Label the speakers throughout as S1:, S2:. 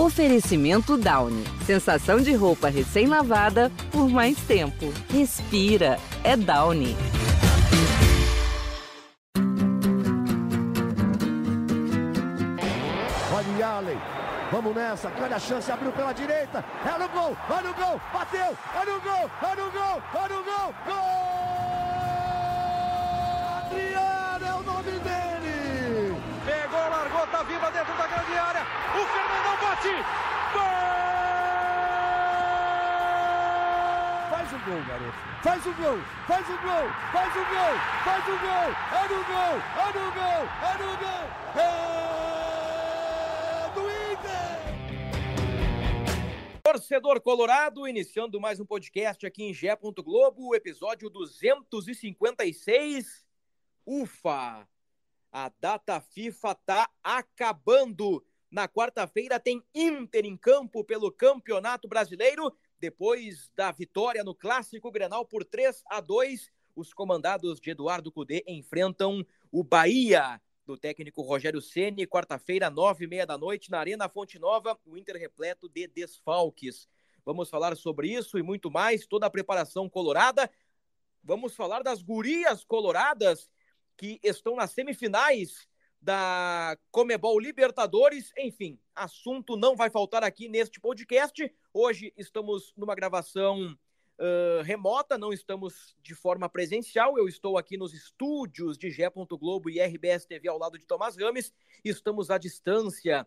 S1: Oferecimento Downy. Sensação de roupa recém-lavada por mais tempo. Respira. É Downy.
S2: Olha Allen. Vamos nessa, grande a chance, abriu pela direita, é no gol, vai no gol, bateu, é no gol, é no gol, é no gol, gol! Adriano é o nome dele!
S3: Pegou, largou, tá viva dentro da grande área, o Fernandão bate, gol!
S2: Faz o gol, garoto, faz o gol, faz o gol, faz o gol, faz o gol, é no gol, é no gol, é no gol, é do Inter!
S4: Torcedor Colorado, iniciando mais um podcast aqui em Gé. Globo, episódio 256. Ufa! A data FIFA tá acabando. Na quarta-feira tem Inter em campo pelo Campeonato Brasileiro. Depois da vitória no Clássico Grenal por 3 a 2, os comandados de Eduardo Cudê enfrentam o Bahia do técnico Rogério Ceni, quarta-feira, nove e meia da noite, na Arena Fonte Nova, o Inter repleto de desfalques. Vamos falar sobre isso e muito mais, toda a preparação colorada. Vamos falar das gurias coloradas que estão nas semifinais da Comebol Libertadores. Enfim, assunto não vai faltar aqui neste podcast. Hoje estamos numa gravação Uh, remota, não estamos de forma presencial. Eu estou aqui nos estúdios de Gé. Globo e RBS TV ao lado de Tomás Rames. Estamos à distância,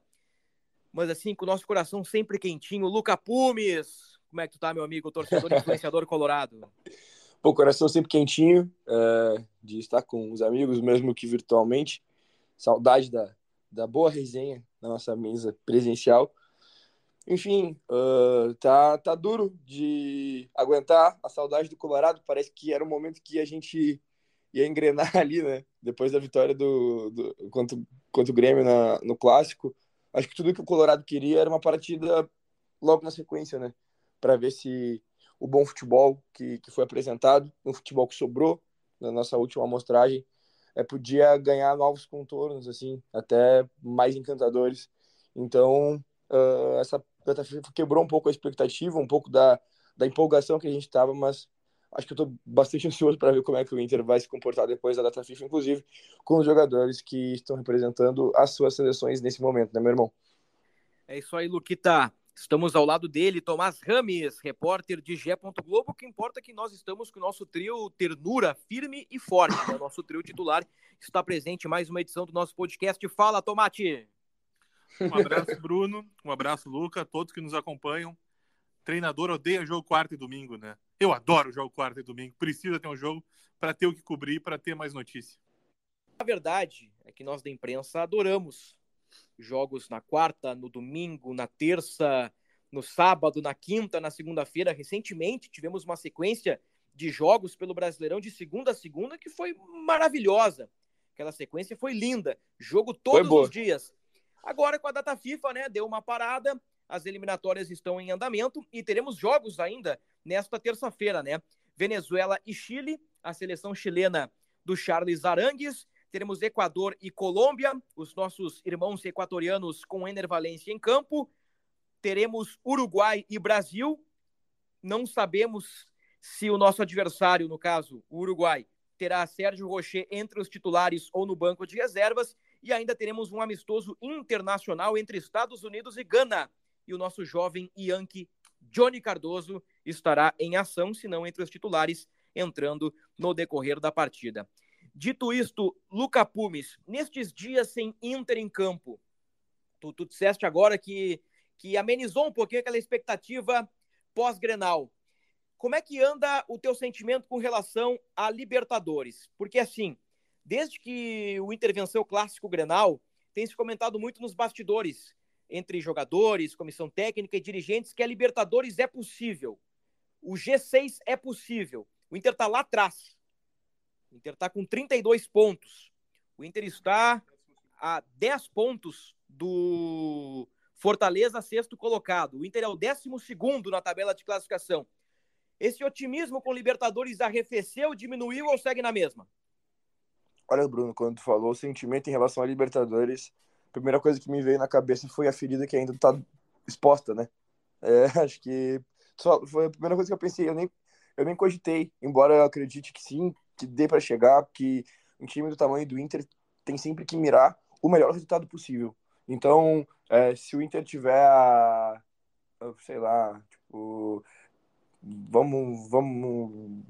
S4: mas assim, com o nosso coração sempre quentinho. Luca Pumes, como é que tu tá, meu amigo, torcedor influenciador colorado?
S5: Pô, coração sempre quentinho uh, de estar com os amigos, mesmo que virtualmente. Saudade da, da boa resenha na nossa mesa presencial. Enfim, uh, tá, tá duro de aguentar a saudade do Colorado. Parece que era um momento que a gente ia engrenar ali, né? Depois da vitória do, do contra, contra o Grêmio na, no Clássico. Acho que tudo que o Colorado queria era uma partida logo na sequência, né? Para ver se o bom futebol que, que foi apresentado, um futebol que sobrou na nossa última amostragem, é, podia ganhar novos contornos, assim, até mais encantadores. Então, uh, essa data FIFA quebrou um pouco a expectativa, um pouco da, da empolgação que a gente estava, mas acho que eu estou bastante ansioso para ver como é que o Inter vai se comportar depois da data FIFA, inclusive com os jogadores que estão representando as suas seleções nesse momento, né, meu irmão?
S4: É isso aí, Luquita. Estamos ao lado dele, Tomás Rames, repórter de Gé. Globo. O que importa é que nós estamos com o nosso trio Ternura firme e forte. Né? O nosso trio titular está presente em mais uma edição do nosso podcast. Fala, Tomate!
S6: Um abraço, Bruno. Um abraço, Luca. Todos que nos acompanham. Treinador odeia jogo quarto e domingo, né? Eu adoro jogo quarto e domingo. Precisa ter um jogo para ter o que cobrir, para ter mais notícia.
S4: A verdade é que nós da imprensa adoramos jogos na quarta, no domingo, na terça, no sábado, na quinta, na segunda-feira. Recentemente tivemos uma sequência de jogos pelo Brasileirão de segunda a segunda que foi maravilhosa. Aquela sequência foi linda. Jogo todos os dias. Agora, com a data FIFA, né, deu uma parada, as eliminatórias estão em andamento e teremos jogos ainda nesta terça-feira, né? Venezuela e Chile, a seleção chilena do Charles Arangues, teremos Equador e Colômbia, os nossos irmãos equatorianos com Ener Valência em campo, teremos Uruguai e Brasil, não sabemos se o nosso adversário, no caso, o Uruguai, terá Sérgio Rocher entre os titulares ou no banco de reservas, e ainda teremos um amistoso internacional entre Estados Unidos e Gana. E o nosso jovem Yankee Johnny Cardoso estará em ação, se não entre os titulares, entrando no decorrer da partida. Dito isto, Luca Pumes, nestes dias sem Inter em campo, tu, tu disseste agora que, que amenizou um pouquinho aquela expectativa pós-Grenal. Como é que anda o teu sentimento com relação a Libertadores? Porque assim, Desde que o Inter venceu o clássico Grenal, tem se comentado muito nos bastidores, entre jogadores, comissão técnica e dirigentes, que a Libertadores é possível. O G6 é possível. O Inter está lá atrás. O Inter está com 32 pontos. O Inter está a 10 pontos do Fortaleza, sexto colocado. O Inter é o 12 na tabela de classificação. Esse otimismo com Libertadores arrefeceu, diminuiu ou segue na mesma?
S5: Olha, Bruno, quando tu falou o sentimento em relação à Libertadores, a primeira coisa que me veio na cabeça foi a ferida que ainda tá exposta, né? É, acho que só foi a primeira coisa que eu pensei. Eu nem, eu nem cogitei, embora eu acredite que sim, que dê para chegar, que um time do tamanho do Inter tem sempre que mirar o melhor resultado possível. Então, é, se o Inter tiver a, sei lá, tipo, vamos, vamos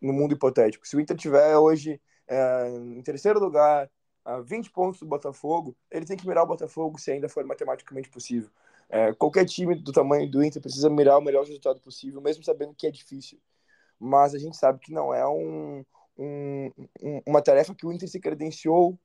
S5: no mundo hipotético. Se o Inter tiver hoje é, em terceiro lugar, a 20 pontos do Botafogo, ele tem que mirar o Botafogo se ainda for matematicamente possível. É, qualquer time do tamanho do Inter precisa mirar o melhor resultado possível, mesmo sabendo que é difícil. Mas a gente sabe que não é um, um, uma tarefa que o Inter se credenciou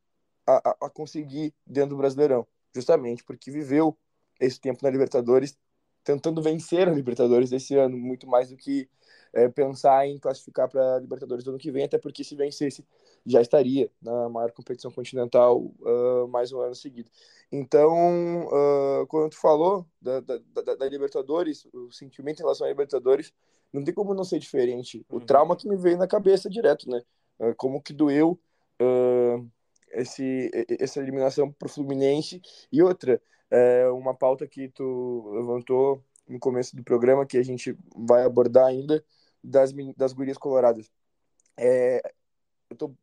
S5: a, a, conseguir dentro do Brasileirão, justamente porque viveu esse tempo na Libertadores, tentando vencer a Libertadores desse ano, muito mais do que é, pensar em classificar para a Libertadores do ano que vem, até porque se vencesse já estaria na maior competição continental uh, mais um ano seguido. Então, uh, quando tu falou da, da, da, da, Libertadores, o sentimento em relação à Libertadores, não tem como não ser diferente. O uhum. trauma que me veio na cabeça direto, né? Uh, como que doeu esse, essa eliminação para o Fluminense. E outra, é uma pauta que tu levantou no começo do programa, que a gente vai abordar ainda, das, das gurias coloradas. É, eu tô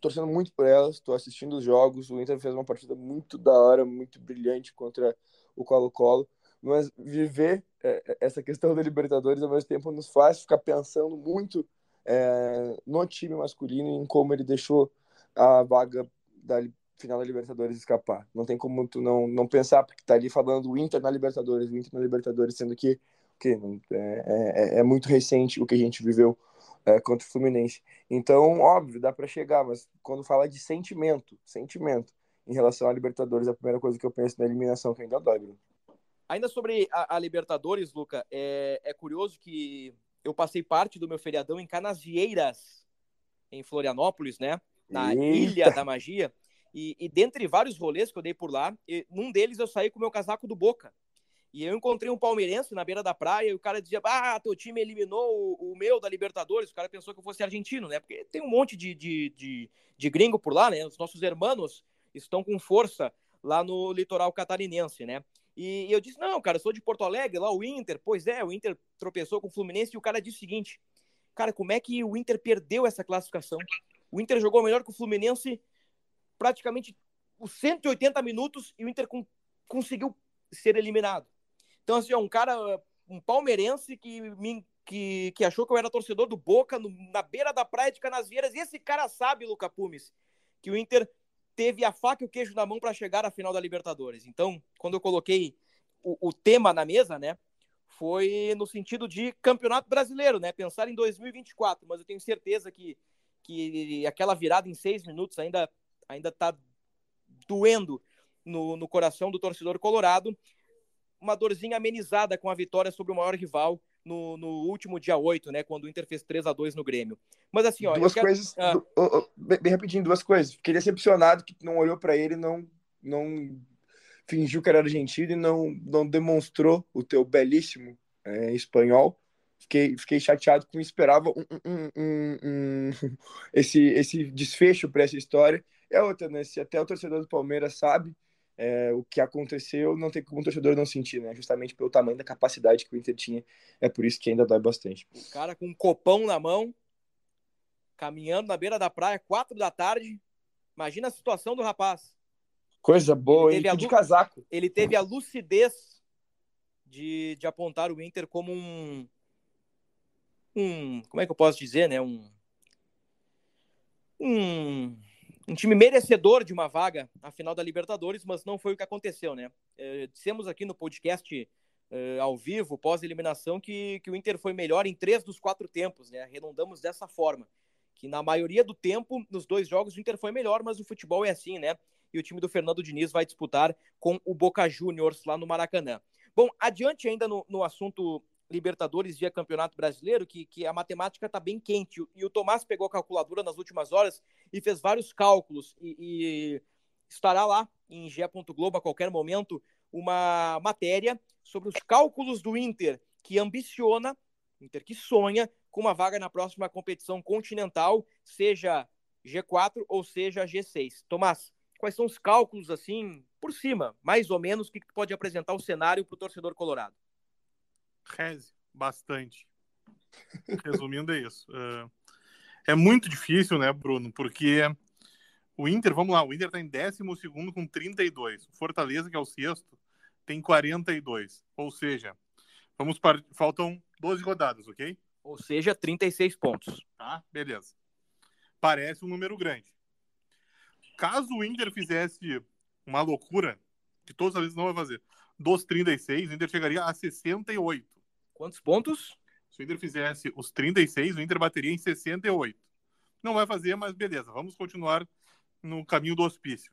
S5: torcendo muito por elas, tô assistindo os jogos, o Inter fez uma partida muito da hora, muito brilhante contra o Colo-Colo, mas viver é, essa questão da Libertadores ao mesmo tempo nos faz ficar pensando muito é, no time masculino em como ele deixou a vaga da final da Libertadores escapar. Não tem como tu não, não pensar, porque tá ali falando o Inter na Libertadores, o Inter na Libertadores, sendo que, que é, é, é muito recente o que a gente viveu é, contra o Fluminense. Então, óbvio, dá para chegar, mas quando fala de sentimento, sentimento em relação à Libertadores, a primeira coisa que eu penso na eliminação que ainda dói, Bruno.
S4: Ainda sobre a, a Libertadores, Luca, é, é curioso que eu passei parte do meu feriadão em Canasvieiras, em Florianópolis, né? Na Eita. Ilha da Magia. E, e dentre vários rolês que eu dei por lá, e, num deles eu saí com o meu casaco do Boca. E eu encontrei um palmeirense na beira da praia e o cara dizia: Ah, teu time eliminou o, o meu da Libertadores. O cara pensou que eu fosse argentino, né? Porque tem um monte de, de, de, de gringo por lá, né? Os nossos hermanos estão com força lá no litoral catarinense, né? E, e eu disse: Não, cara, eu sou de Porto Alegre, lá o Inter. Pois é, o Inter tropeçou com o Fluminense e o cara disse o seguinte: Cara, como é que o Inter perdeu essa classificação? O Inter jogou melhor que o Fluminense praticamente os 180 minutos e o Inter com, conseguiu ser eliminado. Então, assim, é um cara, um palmeirense que, me, que, que achou que eu era torcedor do Boca no, na beira da praia de Canasvieiras. Esse cara sabe, Luca Pumes, que o Inter teve a faca e o queijo na mão para chegar à final da Libertadores. Então, quando eu coloquei o, o, tema na mesa, né, foi no sentido de campeonato brasileiro, né, pensar em 2024. Mas eu tenho certeza que, que aquela virada em seis minutos ainda ainda está doendo no, no coração do torcedor colorado. Uma dorzinha amenizada com a vitória sobre o maior rival no, no, último dia 8, né? Quando o Inter fez 3 a 2 no Grêmio. Mas assim, ó.
S5: Duas quero... coisas. Ah. Du... Oh, oh, bem rapidinho, duas coisas. Fiquei decepcionado que não olhou para ele não não fingiu que era argentino e não, não demonstrou o teu belíssimo é, espanhol. Fiquei, fiquei chateado com esperava um, um, um, um esse, esse desfecho para essa história é outra, né? Se até o torcedor do Palmeiras sabe é, o que aconteceu, não tem como o torcedor não sentir, né? Justamente pelo tamanho da capacidade que o Inter tinha. É por isso que ainda dói bastante.
S4: O cara com um copão na mão, caminhando na beira da praia, quatro da tarde. Imagina a situação do rapaz.
S5: Coisa boa, ele, teve de casaco.
S4: Ele teve a lucidez de, de apontar o Inter como um, um. Como é que eu posso dizer, né? Um. Um um time merecedor de uma vaga na final da Libertadores, mas não foi o que aconteceu, né? É, dissemos aqui no podcast é, ao vivo, pós-eliminação, que, que o Inter foi melhor em três dos quatro tempos, né? Arredondamos dessa forma. Que na maioria do tempo, nos dois jogos, o Inter foi melhor, mas o futebol é assim, né? E o time do Fernando Diniz vai disputar com o Boca Juniors lá no Maracanã. Bom, adiante ainda no, no assunto Libertadores via Campeonato Brasileiro, que, que a matemática está bem quente. E o Tomás pegou a calculadora nas últimas horas e fez vários cálculos. E, e estará lá em G. Globo a qualquer momento uma matéria sobre os cálculos do Inter, que ambiciona, Inter que sonha, com uma vaga na próxima competição continental, seja G4 ou seja G6. Tomás, quais são os cálculos, assim, por cima, mais ou menos, que pode apresentar o cenário para o torcedor colorado?
S6: Reze, bastante. Resumindo, é isso. Uh, é muito difícil, né, Bruno? Porque o Inter, vamos lá, o Inter está em 12 com 32. O Fortaleza, que é o sexto, tem 42. Ou seja, vamos para... faltam 12 rodadas, ok?
S4: Ou seja, 36 pontos.
S6: Tá, beleza. Parece um número grande. Caso o Inter fizesse uma loucura, que todas as vezes não vai fazer, dos 36, o Inter chegaria a 68.
S4: Quantos pontos?
S6: Se o Inter fizesse os 36, o Inter bateria em 68. Não vai fazer, mas beleza, vamos continuar no caminho do hospício.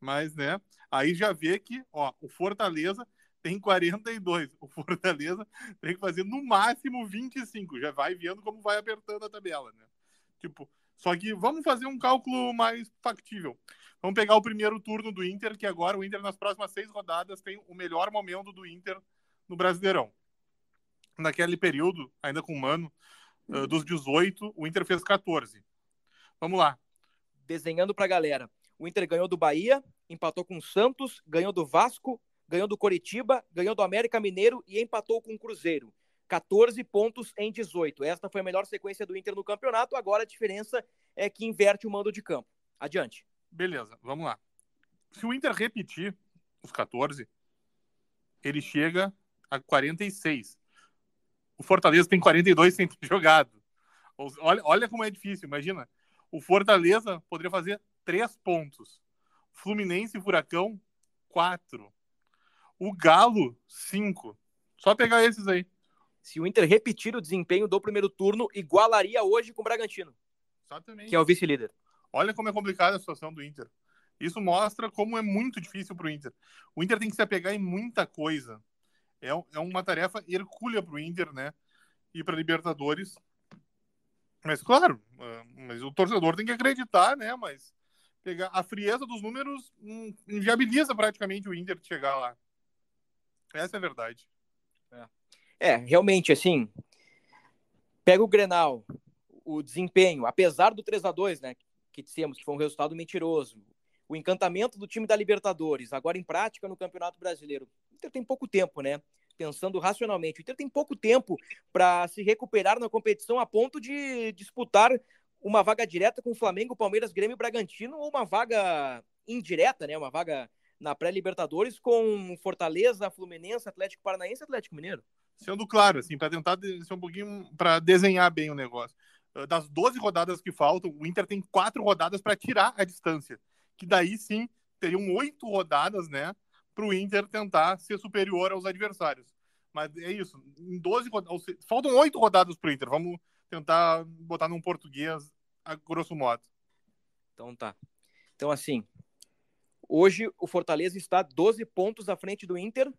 S6: Mas, né, aí já vê que, ó, o Fortaleza tem 42. O Fortaleza tem que fazer no máximo 25. Já vai vendo como vai apertando a tabela, né? Tipo, só que vamos fazer um cálculo mais factível. Vamos pegar o primeiro turno do Inter, que agora o Inter nas próximas seis rodadas tem o melhor momento do Inter no Brasileirão naquele período, ainda com o Mano, uh, dos 18, o Inter fez 14. Vamos lá.
S4: Desenhando para a galera. O Inter ganhou do Bahia, empatou com o Santos, ganhou do Vasco, ganhou do Coritiba, ganhou do América Mineiro e empatou com o Cruzeiro. 14 pontos em 18. Esta foi a melhor sequência do Inter no campeonato. Agora a diferença é que inverte o mando de campo. Adiante.
S6: Beleza, vamos lá. Se o Inter repetir os 14, ele chega a 46 o Fortaleza tem 42 sem ter jogado. Olha, olha como é difícil, imagina. O Fortaleza poderia fazer três pontos. Fluminense e Furacão, quatro. O Galo, cinco. Só pegar esses aí.
S4: Se o Inter repetir o desempenho do primeiro turno, igualaria hoje com o Bragantino.
S6: Exatamente.
S4: Que é o vice-líder.
S6: Olha como é complicada a situação do Inter. Isso mostra como é muito difícil para o Inter. O Inter tem que se apegar em muita coisa é, é uma tarefa hercúlea para o Inter, né? E para Libertadores. Mas, claro, ah, mas o torcedor tem que acreditar, né? Mas pegar a frieza dos números hum, inviabiliza praticamente o Inter de chegar lá. Essa é a verdade.
S4: É, é realmente, assim, pega o Grenal, o desempenho, apesar do 3 a 2 né? Que dissemos que foi um resultado mentiroso. O encantamento do time da Libertadores, agora em prática no Campeonato Brasileiro. O Inter tem pouco tempo, né? Pensando racionalmente. O Inter tem pouco tempo para se recuperar na competição a ponto de disputar uma vaga direta com o Flamengo, Palmeiras, Grêmio e Bragantino ou uma vaga indireta, né? Uma vaga na pré-Libertadores com Fortaleza, Fluminense, Atlético Paranaense Atlético Mineiro.
S6: Sendo claro, assim, para tentar ser um pouquinho para desenhar bem o negócio. Ah, das 12 rodadas que faltam, o Inter tem quatro rodadas para tirar a distância. Que daí sim teriam oito rodadas, né? para o Inter tentar ser superior aos adversários. Mas é isso. Em 12 faltam oito rodadas para o Inter. Vamos tentar botar num português a grosso modo.
S4: Então tá. Então assim, hoje o Fortaleza está 12 pontos à frente do Inter.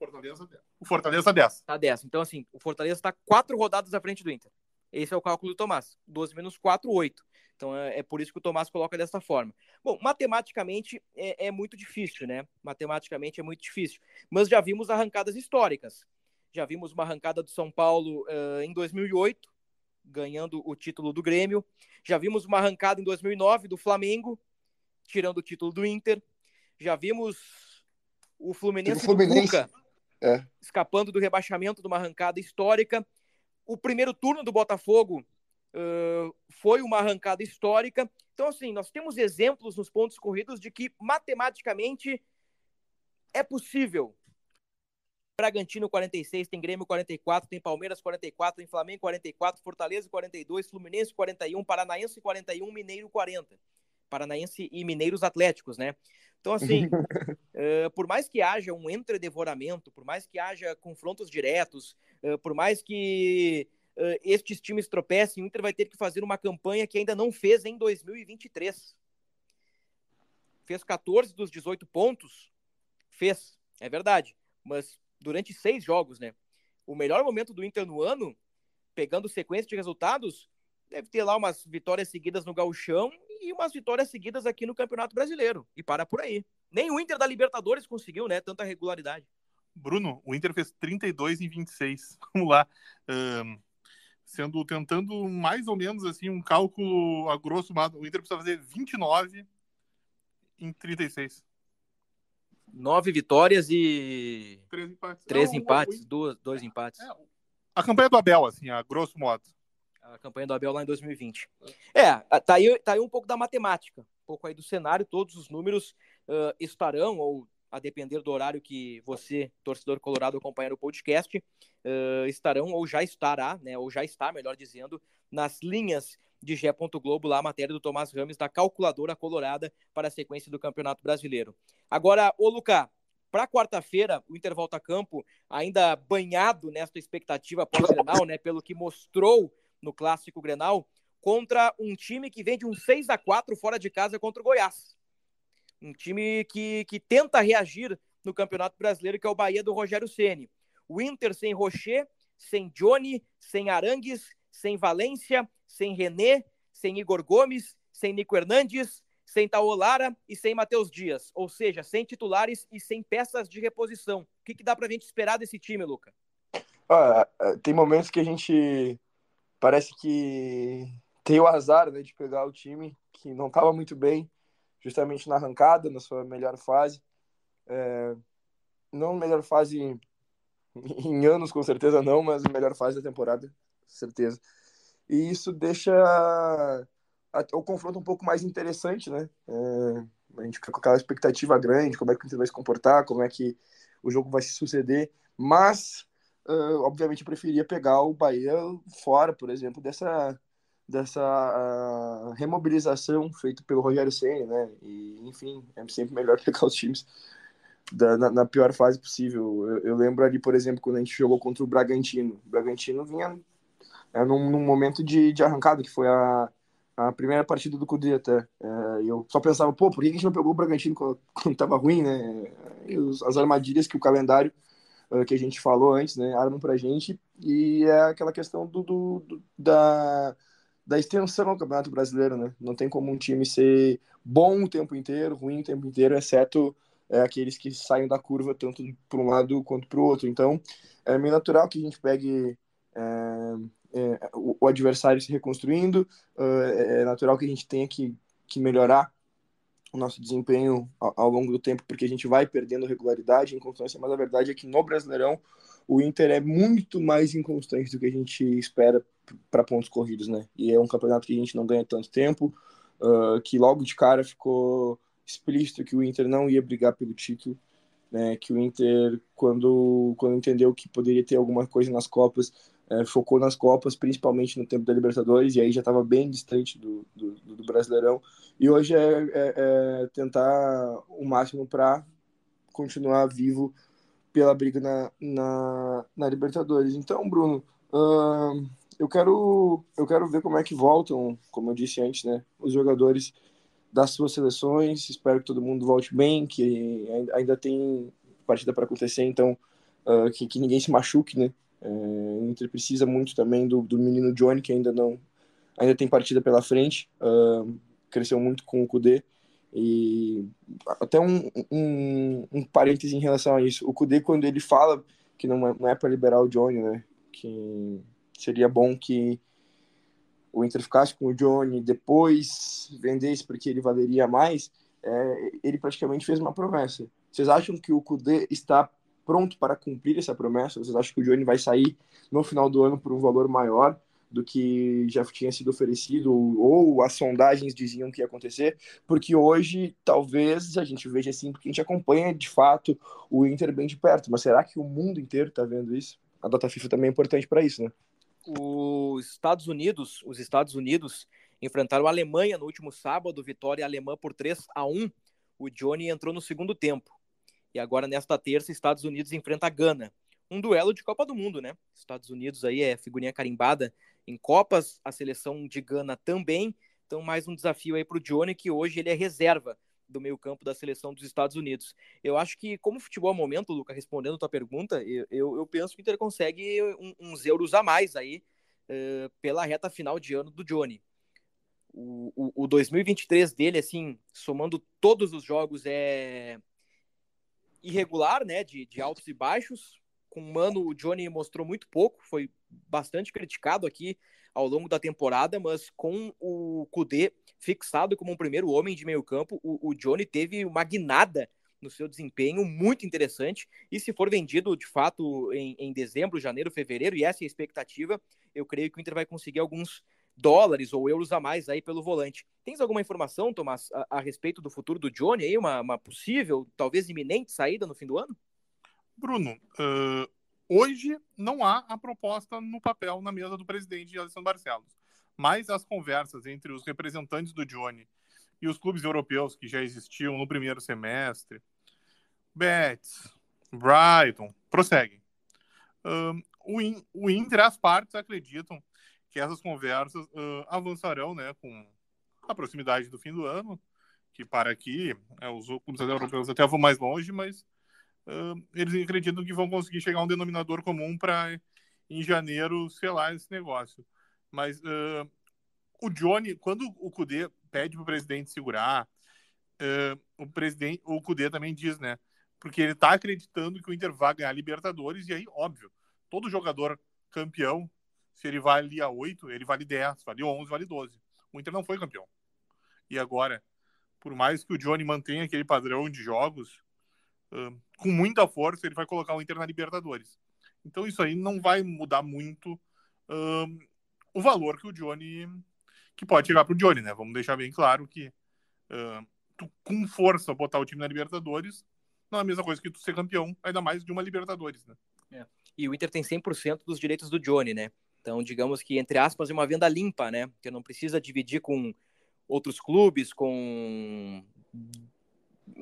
S6: Fortaleza 10. O Fortaleza 10.
S4: Está 10. Então assim, o Fortaleza está quatro rodadas à frente do Inter. Esse é o cálculo do Tomás. 12 menos 4, 8. Então é, é, por isso que o Tomás coloca dessa forma. Bom, matematicamente é, é, muito difícil, né? Matematicamente é muito difícil. Mas já vimos arrancadas históricas. Já vimos uma arrancada do São Paulo uh, em 2008, ganhando o título do Grêmio. Já vimos uma arrancada em 2009 do Flamengo, tirando o título do Inter. Já vimos o Fluminense, o Fluminense. Cuca, é. escapando do rebaixamento de uma arrancada histórica. O primeiro turno do Botafogo uh, foi uma arrancada histórica. Então, assim, nós temos exemplos nos pontos corridos de que matematicamente é possível. Bragantino 46, tem Grêmio 44, tem Palmeiras 44, tem Flamengo 44, Fortaleza 42, Fluminense 41, Paranaense 41, Mineiro 40. Paranaense e Mineiros Atléticos, né? Então, assim, uh, por mais que haja um entredevoramento, por mais que haja confrontos diretos, uh, por mais que uh, estes times tropecem, o Inter vai ter que fazer uma campanha que ainda não fez em 2023. Fez 14 dos 18 pontos, fez, é verdade, mas durante seis jogos, né? O melhor momento do Inter no ano, pegando sequência de resultados, deve ter lá umas vitórias seguidas no Gauchão e umas vitórias seguidas aqui no Campeonato Brasileiro. E para por aí. Nem o Inter da Libertadores conseguiu, né? Tanta regularidade.
S6: Bruno, o Inter fez 32 em 26. Vamos lá. Um, sendo tentando mais ou menos assim um cálculo a grosso modo. O Inter precisa fazer 29 em 36.
S4: Nove vitórias e.
S6: Três empates.
S4: Três
S6: Não,
S4: empates,
S6: o-
S4: dois, dois empates.
S6: É, a campanha do Abel, assim, a grosso modo.
S4: A campanha do Abel lá em 2020. É, tá aí, tá aí um pouco da matemática, um pouco aí do cenário, todos os números ah, estarão, ou a depender do horário que você, torcedor colorado, acompanhar o podcast, ah, estarão ou já estará, né, ou já está, melhor dizendo, nas linhas de Gé. Globo, lá a matéria do Tomás Rames, da calculadora colorada para a sequência do Campeonato Brasileiro. Agora, ô Lucas, para quarta-feira, o Inter volta a campo, ainda banhado nesta expectativa pós-grenal, né, pelo que mostrou no Clássico Grenal, contra um time que vem de um 6 a 4 fora de casa contra o Goiás. Um time que, que tenta reagir no Campeonato Brasileiro, que é o Bahia do Rogério Ceni. O Inter sem Rocher, sem Johnny, sem Arangues, sem Valência, sem René, sem Igor Gomes, sem Nico Hernandes, sem Taolara e sem Matheus Dias. Ou seja, sem titulares e sem peças de reposição. O que, que dá pra gente esperar desse time, Luca?
S5: Ah, tem momentos que a gente parece que tem o azar né, de pegar o time que não estava muito bem, justamente na arrancada, na sua melhor fase. É, não melhor fase em anos, com certeza não, mas melhor fase da temporada, certeza. E isso deixa o confronto um pouco mais interessante, né? É, a gente fica com aquela expectativa grande, como é que o Inter vai se comportar, como é que o jogo vai se suceder, mas uh, obviamente eu preferia pegar o Bahia fora, por exemplo, dessa dessa uh, remobilização feita pelo Rogério Ceni, né? E enfim, é sempre melhor pegar os times da, na, na, pior fase possível. Eu, eu, lembro ali, por exemplo, quando a gente jogou contra o Bragantino. O Bragantino vinha é, num, num momento de, de arrancada, que foi a, a primeira partida do Cudê até. Eu só pensava, pô, por que a gente não pegou o Bragantino quando, quando tava ruim, né? Os, as armadilhas que o calendário uh, que a gente falou antes, né, armam pra gente. E é aquela questão do, do, do da, da extensão do Campeonato Brasileiro, né? Não tem como um time ser bom o tempo inteiro, ruim o tempo inteiro, exceto é, aqueles que saem da curva tanto para um lado quanto para o outro. Então, é meio natural que a gente pegue é, é, o, o, adversário se reconstruindo, é, natural que a gente tenha que, que melhorar o nosso desempenho ao, longo do tempo, porque a gente vai perdendo regularidade inconstância, mas a verdade é que no Brasileirão o Inter é muito mais inconstante do que a gente espera para pontos corridos, né? E é um campeonato que a gente não ganha tanto tempo, uh, que logo de cara ficou explícito que o Inter não ia brigar pelo título, né? Que o Inter, quando, quando entendeu que poderia ter alguma coisa nas Copas, é, focou nas Copas, principalmente no tempo da Libertadores, e aí já estava bem distante do, do, do, Brasileirão. E hoje é, é, é tentar o máximo para continuar vivo pela briga na, na, na Libertadores. Então, Bruno, uh, eu quero eu quero ver como é que voltam, como eu disse antes, né? Os jogadores das suas seleções. Espero que todo mundo volte bem, que ainda tem partida para acontecer, então uh, que, que, ninguém se machuque, né? Uh, o Inter precisa muito também do, do menino Johnny, que ainda não ainda tem partida pela frente, uh, cresceu muito com o Kudê. E até um, um, um parêntese em relação a isso. O Kudê, quando ele fala que não é, não é para liberar o Johnny, né? Que seria bom que o Inter ficasse com o Johnny, depois vendesse porque ele valeria mais, é, ele praticamente fez uma promessa. Vocês acham que o Kudê está pronto para cumprir essa promessa? Vocês acham que o Johnny vai sair no final do ano por um valor maior do que já tinha sido oferecido ou as sondagens diziam que ia acontecer? Porque hoje talvez a gente veja assim, porque a gente acompanha de fato o Inter bem de perto, mas será que o mundo inteiro está vendo isso? A data FIFA também é importante para isso, né?
S4: os Estados Unidos, os Estados Unidos enfrentaram a Alemanha no último sábado, vitória alemã por 3 a 1. O Johnny entrou no segundo tempo. E agora nesta terça, Estados Unidos enfrenta a Gana. Um duelo de Copa do Mundo, né? Estados Unidos aí é figurinha carimbada em Copas, a seleção de Gana também. Então mais um desafio aí para o Johnny, que hoje ele é reserva do meio campo da seleção dos Estados Unidos. Eu acho que, como futebol é momento, Luca, respondendo a tua pergunta, eu, eu, eu, penso que o Inter consegue um, uns euros a mais aí uh, pela reta final de ano do Johnny. O, o, o 2023 dele, assim, somando todos os jogos, é irregular, né, de, de altos e baixos. Com o Mano, o Johnny mostrou muito pouco, foi bastante criticado aqui ao longo da temporada, mas com o Kudê fixado como um primeiro homem de meio campo, o, o Johnny teve uma guinada no seu desempenho muito interessante. E se for vendido de fato em, em dezembro, janeiro, fevereiro, e essa é a expectativa, eu creio que o Inter vai conseguir alguns dólares ou euros a mais aí pelo volante. Tens alguma informação, Tomás, a, a respeito do futuro do Johnny aí? Uma, uma, possível, talvez iminente saída no fim do ano?
S6: Bruno, uh, hoje não há a proposta no papel na mesa do presidente Alessandro Barcelos, mas as conversas entre os representantes do Johnny e os clubes europeus que já existiam no primeiro semestre, Betis, Brighton, prosseguem. Um, o, In, o Inter, as partes acreditam que essas conversas uh, avançarão né, com a proximidade do fim do ano, que para aqui, é, os clubes europeus até vão mais longe, mas uh, eles acreditam que vão conseguir chegar a um denominador comum para em janeiro selar esse negócio. Mas uh, o Johnny, quando o Cudê pede para o presidente segurar, o presidente, o Cudê também diz, né? Porque ele está acreditando que o Inter vai ganhar Libertadores, e aí, óbvio, todo jogador campeão se ele vale a 8, ele vale 10, vale 11, vale 12. O Inter não foi campeão. E agora, por mais que o Johnny mantenha aquele padrão de jogos, com muita força, ele vai colocar o Inter na Libertadores. Então isso aí não vai mudar muito o valor que o Johnny. que pode chegar para o Johnny, né? Vamos deixar bem claro que tu, com força botar o time na Libertadores não é a mesma coisa que tu ser campeão, ainda mais de uma Libertadores, né?
S4: É. E o Inter tem 100% dos direitos do Johnny, né? Então, digamos que, entre aspas, é uma venda limpa, né? Que não precisa dividir com outros clubes, com.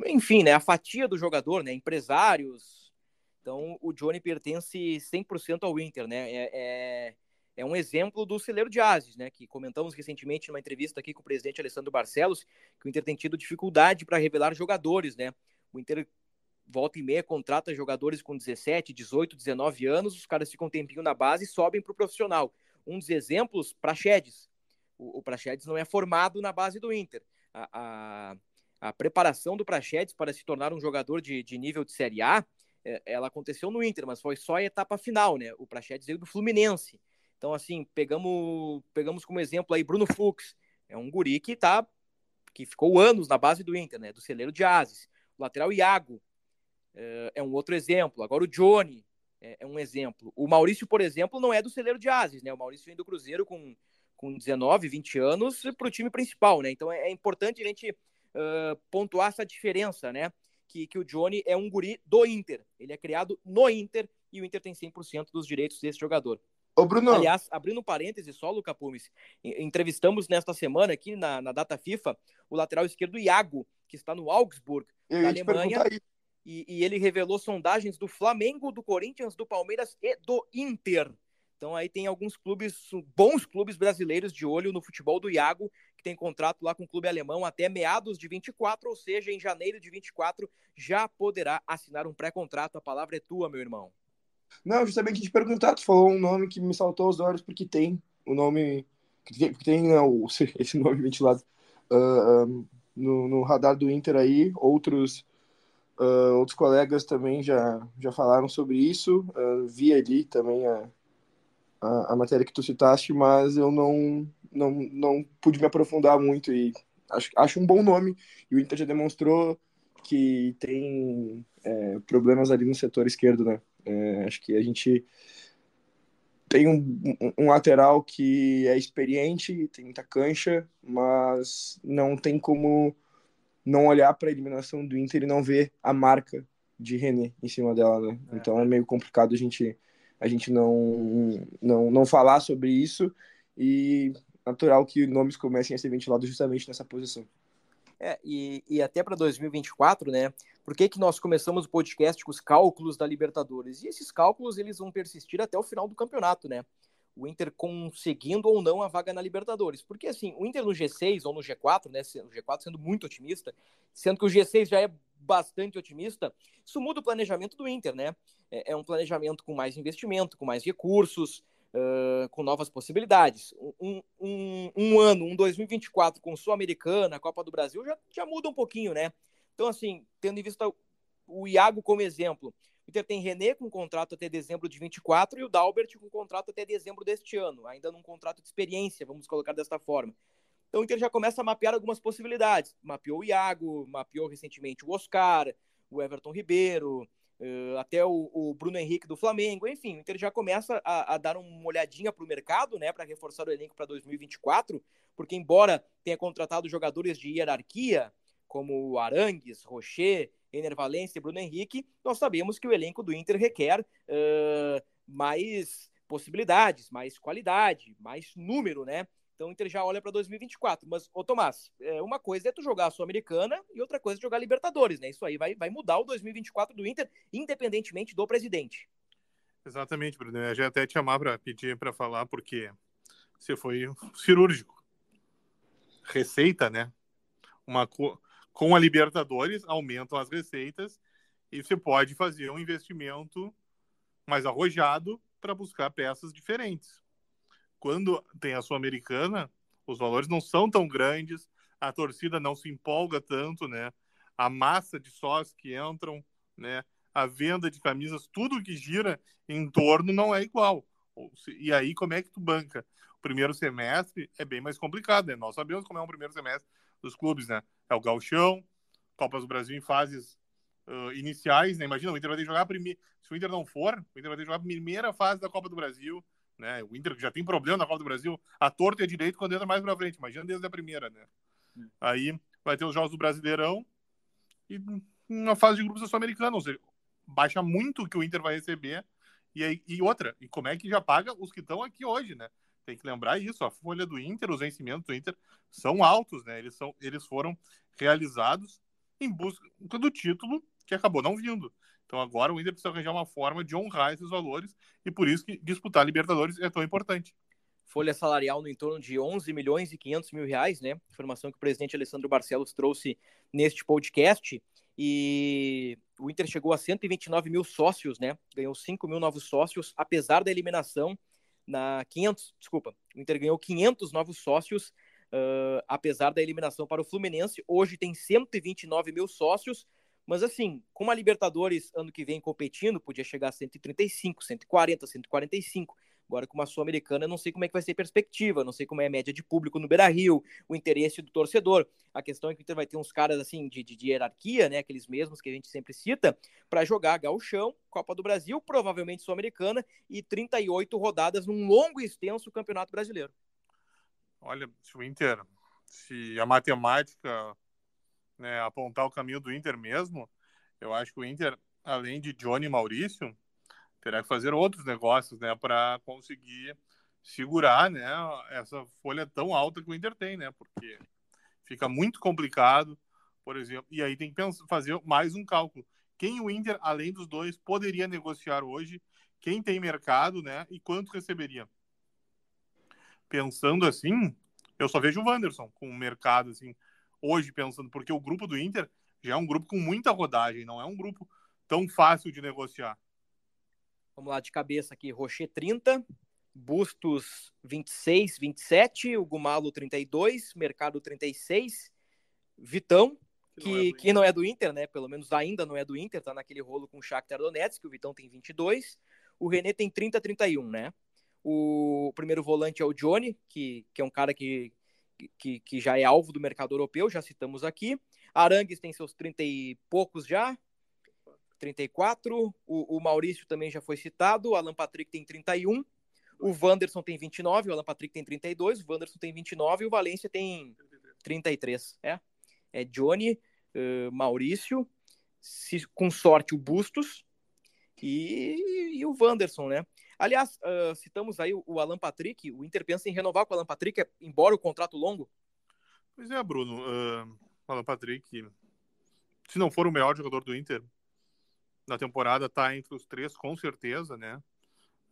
S4: Enfim, né? A fatia do jogador, né? Empresários. Então, o Johnny pertence 100% ao Inter, né? É, é, é, um exemplo do celeiro de Ases, né? Que comentamos recentemente numa entrevista aqui com o presidente Alessandro Barcelos, que o Inter tem tido dificuldade para revelar jogadores, né? O Inter volta e meia contrata jogadores com 17, 18, 19 anos, os caras ficam um tempinho na base e sobem para o profissional. Um dos exemplos, Praxedes. O, o Praxedes não é formado na base do Inter. A, a, a preparação do Praxedes para se tornar um jogador de, de nível de Série A, é, ela aconteceu no Inter, mas foi só a etapa final, né? O Praxedes veio do Fluminense. Então, assim, pegamos, pegamos como exemplo aí Bruno Fux. É um guri que tá, que ficou anos na base do Inter, né? Do celeiro de Ases. O lateral Iago, é, é um outro exemplo. Agora o Johnny é, é, um exemplo. O Maurício, por exemplo, não é do celeiro de Ases, né? O Maurício vem do Cruzeiro com, com 19, 20 anos para o time principal, né? Então é, é importante a gente uh, pontuar essa diferença, né? Que, que o Johnny é um guri do Inter. Ele é criado no Inter e o Inter tem 100% dos direitos desse jogador.
S5: Ô, Bruno.
S4: Aliás, abrindo um parêntese só, Luca Pumes, entrevistamos nesta semana aqui na, na data FIFA o lateral esquerdo Iago, que está no Augsburg,
S5: Eu
S4: da Alemanha e, e, ele revelou sondagens do Flamengo, do Corinthians, do Palmeiras e do Inter. Então aí tem alguns clubes, bons clubes brasileiros de olho no futebol do Iago, que tem contrato lá com o clube alemão até meados de 24, ou seja, em janeiro de 24 já poderá assinar um pré-contrato. A palavra é tua, meu irmão.
S5: Não, justamente te perguntar, tu falou um nome que me saltou aos olhos porque tem o nome que tem, não, esse nome ventilado uh, um, no, no radar do Inter aí, outros Uh, outros colegas também já, já falaram sobre isso. Uh, vi ali também a, a, a, matéria que tu citaste, mas eu não, não, não pude me aprofundar muito e acho, acho um bom nome. E o Inter já demonstrou que tem é, problemas ali no setor esquerdo, né? É, acho que a gente tem um, um, lateral que é experiente, tem muita cancha, mas não tem como não olhar para a eliminação do Inter e não ver a marca de René em cima dela, né? É. Então é meio complicado a gente a gente não não, não falar sobre isso e natural que nomes comecem a ser ventilados justamente nessa posição.
S4: É, e, e até para 2024, né? Por que, que nós começamos o podcast com os cálculos da Libertadores? E esses cálculos eles vão persistir até o final do campeonato, né? O Inter conseguindo ou não a vaga na Libertadores. Porque assim, o Inter no G6 ou no G4, né, o G4 sendo muito otimista, sendo que o G6 já é bastante otimista, isso muda o planejamento do Inter, né? É, é um planejamento com mais investimento, com mais recursos, uh, com novas possibilidades. Um, um, um, ano, um 2024 com Sul-Americana, Copa do Brasil, já, já muda um pouquinho, né? Então, assim, tendo em vista o Iago como exemplo, Inter tem René com contrato até dezembro de 24 e o Dalbert com contrato até dezembro deste ano, ainda num contrato de experiência, vamos colocar desta forma. Então o Inter já começa a mapear algumas possibilidades. Mapeou o Iago, mapeou recentemente o Oscar, o Everton Ribeiro, uh, até o, o, Bruno Henrique do Flamengo. Enfim, o Inter já começa a, a dar uma olhadinha para o mercado, né, para reforçar o elenco para 2024, porque embora tenha contratado jogadores de hierarquia, como Arangues, Rocher, Ener Valencia e Bruno Henrique, nós sabemos que o elenco do Inter requer uh, mais possibilidades, mais qualidade, mais número, né? Então o Inter já olha para 2024. Mas, ô Tomás, é, uma coisa é tu jogar a Sul-Americana e outra coisa é jogar Libertadores, né? Isso aí vai, vai mudar o 2024 do Inter, independentemente do presidente.
S6: Exatamente, Bruno. Eu já até te chamar para pedir para falar, porque você foi cirúrgico. Receita, né? Uma co... Com a Libertadores, aumentam as receitas e você pode fazer um investimento mais arrojado para buscar peças diferentes quando tem a Sul-Americana, os valores não são tão grandes, a torcida não se empolga tanto, né? A massa de sócios que entram, né? A venda de camisas, tudo que gira em torno não é igual. E aí, como é que tu banca? Primeiro semestre é bem mais complicado, né? Nós sabemos como é um primeiro semestre dos clubes, né? É o galchão, Copas do Brasil em fases uh, iniciais, né? Imagina, o Inter vai ter que jogar a primeira... Se o Inter não for, o Inter vai ter que jogar a primeira fase da Copa do Brasil, né? O Inter já tem problema na Copa do Brasil, a torta e a direito quando entra mais pra frente, imagina desde a primeira, né? É. Aí vai ter os jogos do Brasileirão e uma fase de grupos da Sul-Americana, ou seja, baixa muito o que o Inter vai receber. E, aí, e outra, e como é que já paga os que estão aqui hoje, né? Tem que lembrar isso, a folha do Inter, os vencimentos do Inter são altos, né? Eles, são, eles foram realizados em busca do título que acabou não vindo. Então agora o Inter precisa arranjar uma forma de honrar esses valores e por isso que disputar a Libertadores é tão importante.
S4: Folha salarial no entorno de 11 milhões e 500 mil reais, né? Informação que o presidente Alessandro Barcelos trouxe neste podcast. E o Inter chegou a 129 mil sócios, né? Ganhou 5 mil novos sócios, apesar da eliminação na 500, desculpa, o Inter ganhou 500 novos sócios, uh, apesar da eliminação para o Fluminense. Hoje tem 129 mil sócios, mas assim, com uma Libertadores ano que vem competindo, podia chegar a 135, 140, 145. Agora, com uma Sul-Americana, eu não sei como é que vai ser a perspectiva, não sei como é a média de público no Beira-Rio, o interesse do torcedor. A questão é que o Inter vai ter uns caras, assim, de, de, de hierarquia, né, aqueles mesmos que a gente sempre cita, para jogar Gauchão, Copa do Brasil, provavelmente Sul-Americana, e 38 rodadas num longo e extenso Campeonato Brasileiro.
S6: Olha, se o Inter, se a matemática né, apontar o caminho do Inter mesmo, eu acho que o Inter, além de Johnny e Maurício, terá que fazer outros negócios, né, para conseguir segurar, né, essa folha tão alta que o Inter tem, né, porque fica muito complicado, por exemplo, e aí tem que pensar, fazer mais um cálculo. Quem o Inter, além dos dois, poderia negociar hoje? Quem tem mercado, né, e quanto receberia? Pensando assim, eu só vejo o Wanderson com o mercado, assim, hoje pensando, porque o grupo do Inter já é um grupo com muita rodagem, não é um grupo tão fácil de negociar.
S4: Vamos lá de cabeça aqui, Rocher 30, Bustos 26, 27, o Gumalo 32, Mercado 36, Vitão, que, que, não, é que não é do Inter, né? Pelo menos ainda não é do Inter, tá naquele rolo com o Shakhtar Donetsk, o Vitão tem 22, o René tem 30, 31, né? O primeiro volante é o Johnny, que, que é um cara que, que, que já é alvo do mercado europeu, já citamos aqui. Arangues tem seus 30 e poucos já, 34. O, o Maurício também já foi citado. O Alan Patrick tem 31. O Wanderson tem 29. O Alan Patrick tem 32. O Wanderson tem 29. E o Valência tem 33. É, é Johnny, uh, Maurício, se, com sorte o Bustos e, e o Wanderson, né? Aliás, uh, citamos aí o Alan Patrick. O Inter pensa em renovar com o Alan Patrick, embora o contrato longo?
S6: Pois é, Bruno. Uh, Alan Patrick, se não for o melhor jogador do Inter na temporada, está entre os três, com certeza, né?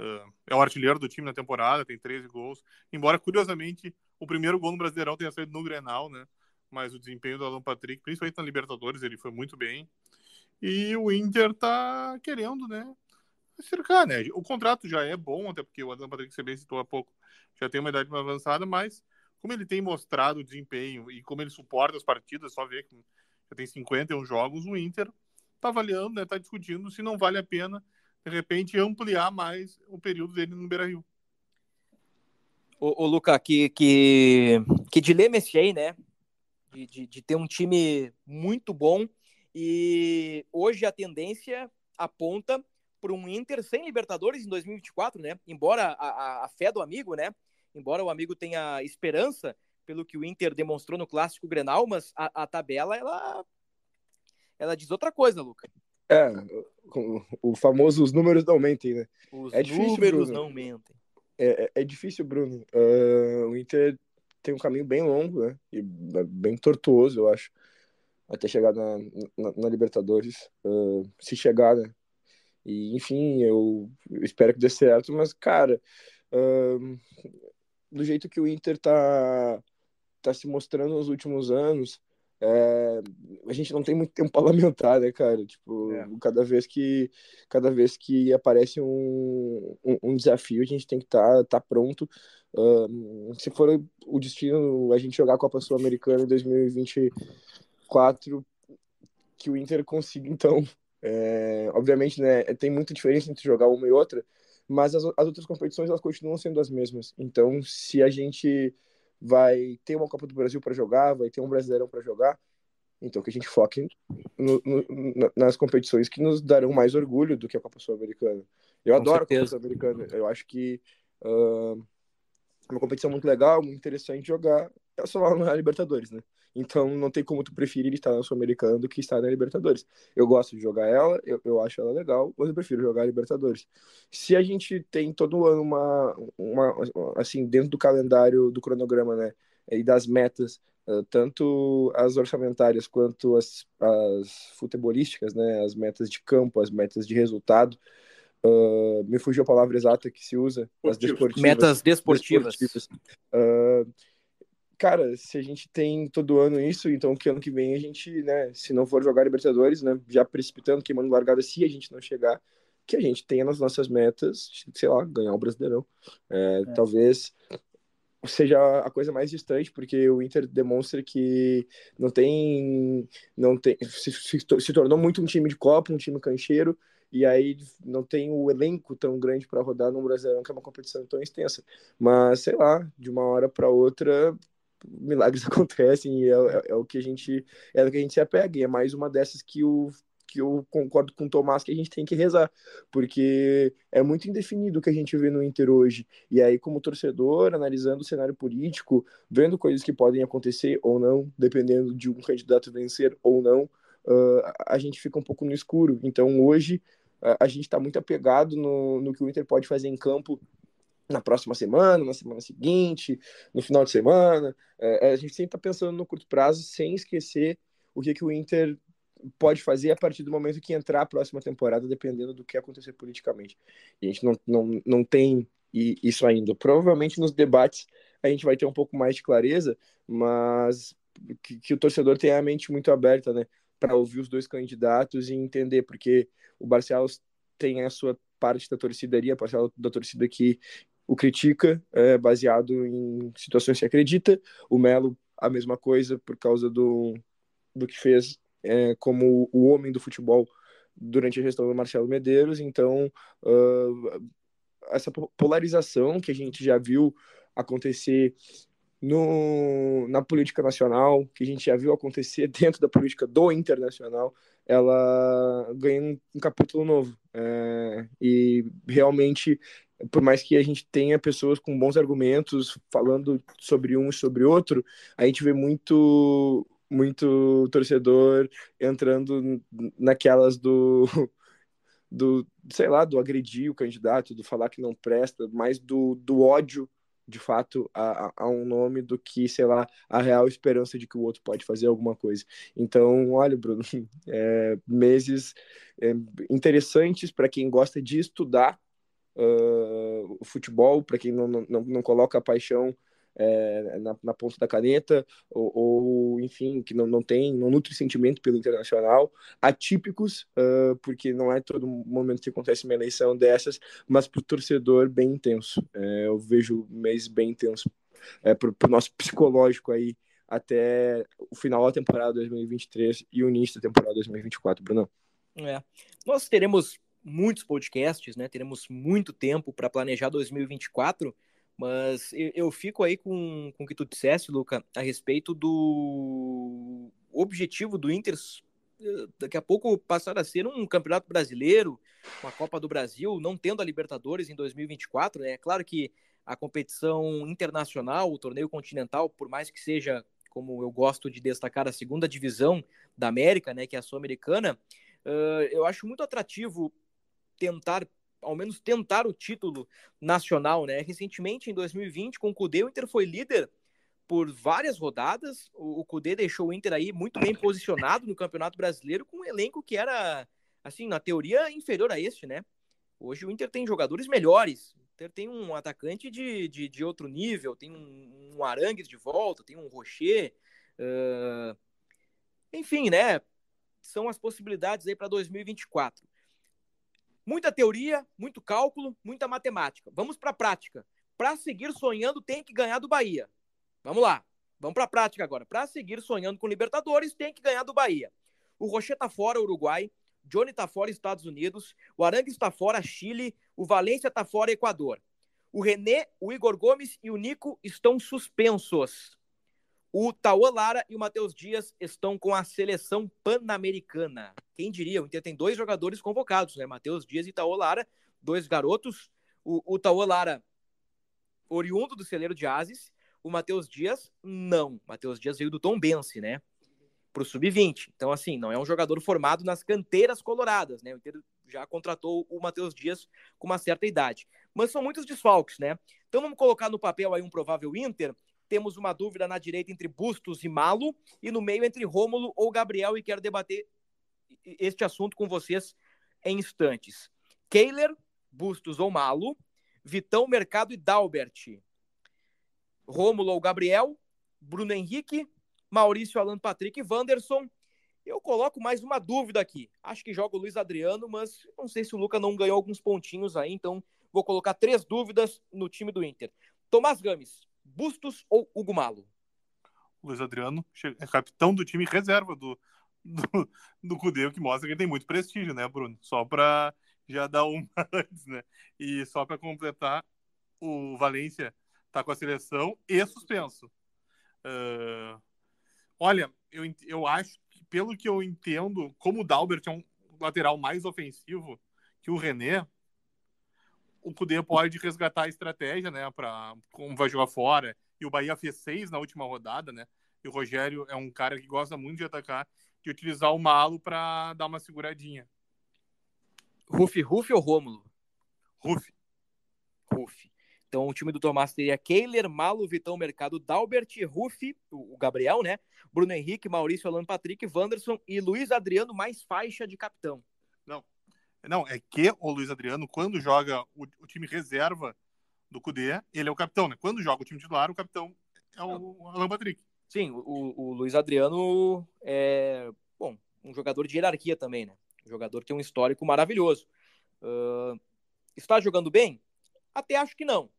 S6: Uh, é o artilheiro do time na temporada, tem 13 gols. Embora, curiosamente, o primeiro gol no Brasileirão tenha saído no Grenal, né? Mas o desempenho do Alan Patrick, principalmente na Libertadores, ele foi muito bem. E o Inter tá querendo, né? cercar, né? O contrato já é bom, até porque o Adam Patrick você bem citou há pouco, já tem uma idade mais avançada, mas como ele tem mostrado o desempenho e como ele suporta as partidas, só ver que já tem 51 jogos, o Inter está avaliando, está né, tá discutindo se não vale a pena, de repente, ampliar mais o período dele no Beira-Rio.
S4: Ô, ô Luca, que, que, que dilema esse aí, né? De, de, de, ter um time muito bom e hoje a tendência aponta para um Inter sem Libertadores em 2024, né? Embora a, a, a, fé do amigo, né? Embora o amigo tenha esperança pelo que o Inter demonstrou no clássico Grenal, mas a, a tabela ela ela diz outra coisa, Luca.
S5: É, o famoso os números não mentem, né?
S4: Os
S5: é
S4: difícil, números Bruno. não mentem.
S5: É, é, é difícil, Bruno. Uh, o Inter tem um caminho bem longo, né? E bem tortuoso, eu acho, até chegar na, na, na Libertadores. Uh, se chegar, né? E, enfim, eu espero que dê certo, mas, cara, uh, do jeito que o Inter tá, tá se mostrando nos últimos anos, é, a gente não tem muito tempo para lamentar, né, cara? Tipo, é. cada vez que cada vez que aparece um, um, um desafio, a gente tem que estar tá, tá pronto. Uh, se for o destino a gente jogar a Copa Sul-Americana em 2024, que o Inter consiga, então. É, obviamente, né, tem muita diferença entre jogar uma e outra, mas as, as outras competições elas continuam sendo as mesmas. Então, se a gente vai ter uma Copa do Brasil para jogar, vai ter um Brasileirão para jogar. Então que a gente foque no, no, nas competições que nos darão mais orgulho do que a Copa Sul-Americana. Eu Com adoro certeza. a Copa Sul-Americana. Eu acho que uh, é uma competição muito legal, muito interessante jogar. É só lá na Libertadores, né? Então não tem como tu preferir estar na Sul-Americana do que estar na Libertadores. Eu gosto de jogar ela, eu, eu acho ela legal, mas eu prefiro jogar a Libertadores. Se a gente tem todo ano uma, uma assim, dentro do calendário, do cronograma, né, e das metas, tanto as orçamentárias quanto as, as futebolísticas, né, as metas de campo, as metas de resultado, Uh, me fugiu a palavra exata que se usa, as desportivas.
S4: Metas desportivas. desportivas.
S5: Uh, cara, se a gente tem todo ano isso, então que ano que vem a gente, né, se não for jogar Libertadores, né, já precipitando, queimando largada, se a gente não chegar, que a gente tenha nas nossas metas, sei lá, ganhar o Brasileirão. É, é. Talvez seja a coisa mais distante, porque o Inter demonstra que não tem, não tem, se, se, se tornou muito um time de Copa, um time cancheiro, e aí não tem o elenco tão grande para rodar no Brasileirão, que é uma competição tão extensa. Mas, sei lá, de uma hora para outra, milagres acontecem e é, é, é, o que a gente é o que a gente se apega e é mais uma dessas que o que eu concordo com o Tomás que a gente tem que rezar, porque é muito indefinido o que a gente vê no Inter hoje. E aí, como torcedor, analisando o cenário político, vendo coisas que podem acontecer ou não, dependendo de um candidato vencer ou não, uh, a gente fica um pouco no escuro. Então, hoje, a gente está muito apegado no, no que o Inter pode fazer em campo na próxima semana, na semana seguinte, no final de semana. É, a gente sempre está pensando no curto prazo, sem esquecer o que, que o Inter pode fazer a partir do momento que entrar a próxima temporada, dependendo do que acontecer politicamente. E a gente não, não, não tem isso ainda. Provavelmente nos debates a gente vai ter um pouco mais de clareza, mas que, que o torcedor tenha a mente muito aberta, né, para ouvir os dois candidatos e entender, porque o Barcelos tem a sua parte da torcida ali, a parcela da torcida que o critica é, baseado em situações que acredita. O Melo, a mesma coisa, por causa do, do que fez é, como o homem do futebol durante a gestão do Marcelo Medeiros. Então, uh, essa polarização que a gente já viu acontecer no, na política nacional, que a gente já viu acontecer dentro da política do internacional, ela ganha um, um capítulo novo. É, e realmente por mais que a gente tenha pessoas com bons argumentos falando sobre um e sobre outro, a gente vê muito muito torcedor entrando naquelas do do sei lá do agredir o candidato do falar que não presta mais do, do ódio de fato a, a, um nome do que sei lá a real esperança de que o outro pode fazer alguma coisa. Então olha Bruno é, meses é, interessantes para quem gosta de estudar uh, o futebol, para quem não, não, não coloca a paixão é, na, na, ponta da caneta, ou, ou, enfim, que não, não tem, não nutre sentimento pelo internacional, atípicos, uh, porque não é todo momento que acontece uma eleição dessas, mas para o torcedor bem intenso. É, eu vejo mês bem intenso é, para o nosso psicológico aí até o final da temporada 2023 e o início da temporada 2024, Bruno.
S4: É. Nós teremos muitos podcasts, né? Teremos muito tempo para planejar 2024, mas eu, fico aí com, com o que tu disseste, Luca, a respeito do objetivo do Inter eh, daqui a pouco passar a ser um campeonato brasileiro, uma Copa do Brasil, não tendo a Libertadores em 2024. Né? É claro que a competição internacional, o torneio continental, por mais que seja, como eu gosto de destacar, a segunda divisão da América, né, que é a Sul-Americana, uh, eu acho muito atrativo tentar, ao menos tentar o título nacional. Né? Recentemente, em 2020, com o Cudê, o Inter foi líder por várias rodadas. O, o Cudê deixou o Inter aí muito bem posicionado no Campeonato Brasileiro, com um elenco que era, assim, na teoria, inferior a este, né? Hoje o Inter tem jogadores melhores, Inter tem um atacante de, de, de outro nível, tem um, um Arangues de volta, tem um Rocher. Uh... Enfim, né? São as possibilidades aí para 2024. Muita teoria, muito cálculo, muita matemática. Vamos para a prática. Para seguir sonhando, tem que ganhar do Bahia. Vamos lá. Vamos para a prática agora. Para seguir sonhando com Libertadores, tem que ganhar do Bahia. O Rocher tá fora, Uruguai. Johnny tá fora, Estados Unidos. O Arangues está fora, Chile. O Valência está fora, Equador. O René, o Igor Gomes e o Nico estão suspensos. O Tauan Lara e o Matheus Dias estão com a seleção pan-americana. Quem diria? O Inter tem dois jogadores convocados, né? Matheus Dias e Tauan Lara, dois garotos. O, o Tauan Lara, oriundo do celeiro de Ases. O Matheus Dias, não. Matheus Dias veio do Tom Bense, né? Pro sub-20. Então, assim, não é um jogador formado nas canteiras coloradas, né? O Inter já contratou o Matheus Dias com uma certa idade. Mas são muitos desfalques, né? Então vamos colocar no papel aí um provável Inter. Temos uma dúvida na direita entre Bustos e Malo, e no meio entre Rômulo ou Gabriel, e quero debater este assunto com vocês em instantes. Keiler, Bustos ou Malo, Vitão, Mercado e Dalbert. Rômulo ou Gabriel, Bruno Henrique, Maurício, Alan Patrick e Wanderson. Eu coloco mais uma dúvida aqui. Acho que joga o Luiz Adriano, mas não sei se o Luca não ganhou alguns pontinhos aí, então vou colocar três dúvidas no time do Inter. Tomás Games, Bustos ou Hugo Malo?
S6: Luiz Adriano é capitão do time reserva do, do, do Cudê, o que mostra que ele tem muito prestígio, né, Bruno? Só para já dar uma antes, né? E só para completar, o Valência tá com a seleção e suspenso. Uh, olha, eu, eu acho que, pelo que eu entendo, como o Dalbert é um lateral mais ofensivo que o René, o Cudê pode resgatar a estratégia, né, para como vai jogar fora. E o Bahia fez seis na última rodada, né? E o Rogério é um cara que gosta muito de atacar, de utilizar o Malo para dar uma seguradinha.
S4: Rufi, Rufi ou Rômulo?
S6: Rufi.
S4: Rufi. Então o time do Tomás teria Keiler, Malo, Vitão Mercado, Dalbert, Rufi, o Gabriel, né? Bruno Henrique, Maurício, Alan Patrick, Wanderson e Luiz Adriano mais faixa de capitão.
S6: Não, é que o Luiz Adriano, quando joga o, o time reserva do Cudê, ele é o capitão, né? Quando joga o time titular, o capitão é o Alan Patrick.
S4: Sim, o, o Luiz Adriano é, bom, um jogador de hierarquia também, né? Um jogador que tem um histórico maravilhoso. Uh, está jogando bem? Até acho que não.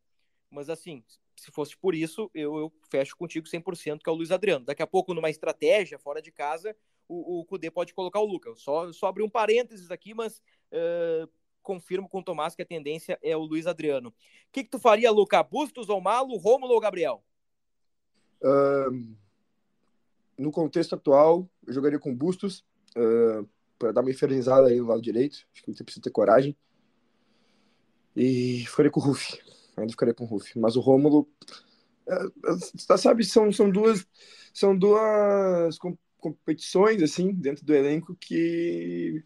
S4: Mas assim, se fosse por isso, eu, eu fecho contigo 100% que é o Luiz Adriano. Daqui a pouco, numa estratégia fora de casa, o, o Cudê pode colocar o Lucas. Só, só abrir um parênteses aqui, mas uh, confirmo com o Tomás que a tendência é o Luiz Adriano. O que, que tu faria, Luca? Bustos ou Malo, Rômulo ou Gabriel?
S5: Uh, no contexto atual, eu jogaria com Bustos uh, para dar uma infernizada aí no lado direito. Acho que você precisa ter coragem. E ficaria com o Ruff. Ainda ficaria com o Ruff. Mas o Rômulo, uh, sabe, são, são duas são duas competições assim dentro do elenco que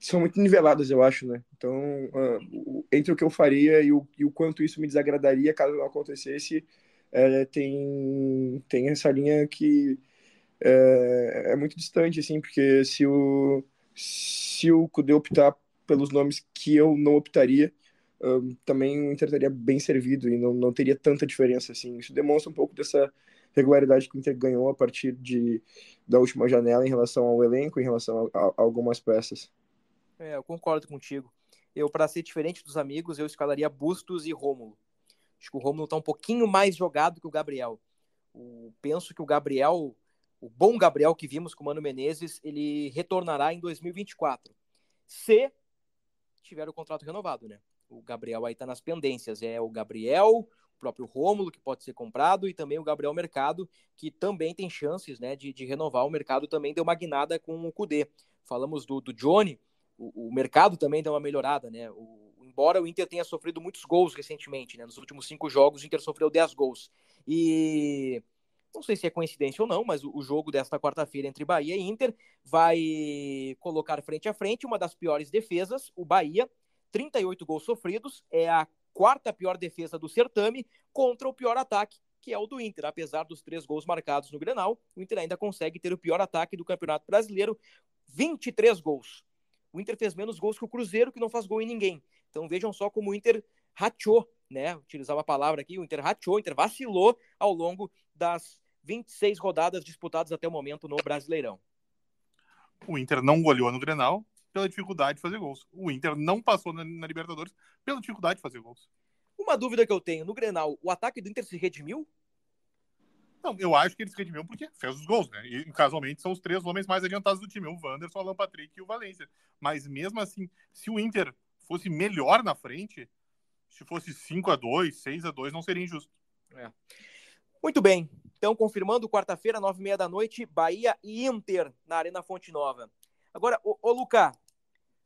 S5: são muito niveladas, eu acho, né? Então, uh, entre o que eu faria e o, e o quanto isso me desagradaria caso não acontecesse, é, tem, tem essa linha que é, é, muito distante, assim, porque se o, se o Kudê optar pelos nomes que eu não optaria, um, também o Inter estaria bem servido e não, não teria tanta diferença, assim. Isso demonstra um pouco dessa regularidade que o Inter ganhou a partir de, da última janela em relação ao elenco, em relação a, a algumas peças.
S4: É, eu concordo contigo. Eu, para ser diferente dos amigos, eu escalaria Bustos e Rômulo. Acho que o Rômulo está um pouquinho mais jogado que o Gabriel. O, penso que o Gabriel, o bom Gabriel que vimos com o Mano Menezes, ele retornará em 2024. se tiver o contrato renovado, né? O Gabriel aí tá nas pendências. É o Gabriel, o próprio Rômulo, que pode ser comprado, e também o Gabriel Mercado, que também tem chances né, de, de renovar. O mercado também deu uma guinada com o Cudê. Falamos do, do Johnny, o, o, mercado também deu uma melhorada, né? O, embora o Inter tenha sofrido muitos gols recentemente, né? Nos últimos cinco jogos, o Inter sofreu 10 gols. E não sei se é coincidência ou não, mas o, jogo desta quarta-feira entre Bahia e Inter vai colocar frente a frente uma das piores defesas, o Bahia, 38 gols sofridos, é a quarta pior defesa do certame contra o pior ataque, que é o do Inter. Apesar dos três gols marcados no Grenal, o Inter ainda consegue ter o pior ataque do Campeonato Brasileiro, 23 gols. O Inter fez menos gols que o Cruzeiro, que não faz gol em ninguém. Então vejam só como o Inter rachou, né? Utilizava a palavra aqui, o Inter rachou, o Inter vacilou ao longo das 26 rodadas disputadas até o momento no Brasileirão.
S6: O Inter não goleou no Grenal, pela dificuldade de fazer gols. O Inter não passou na, na, Libertadores pela dificuldade de fazer gols.
S4: Uma dúvida que eu tenho, no Grenal, o ataque do Inter se redimiu?
S6: Não, eu acho que ele se redimiu porque fez os gols, né? E casualmente são os três homens mais adiantados do time, o Wanderson, o Alan Patrick e o Valência. Mas mesmo assim, se o Inter fosse melhor na frente, se fosse 5 a 2 6 a 2 não seria injusto.
S4: É. Muito bem. Então, confirmando, quarta-feira, nove e meia da noite, Bahia e Inter na Arena Fonte Nova. Agora, ô, ô Luca,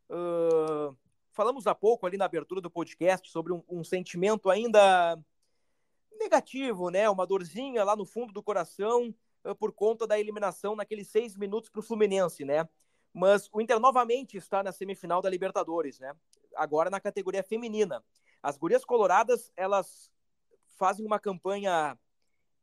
S4: uh, falamos há pouco ali na abertura do podcast sobre um, um, sentimento ainda negativo, né? Uma dorzinha lá no fundo do coração uh, por conta da eliminação naqueles seis minutos para o Fluminense, né? Mas o Inter novamente está na semifinal da Libertadores, né? Agora na categoria feminina. As gurias coloradas, elas fazem uma campanha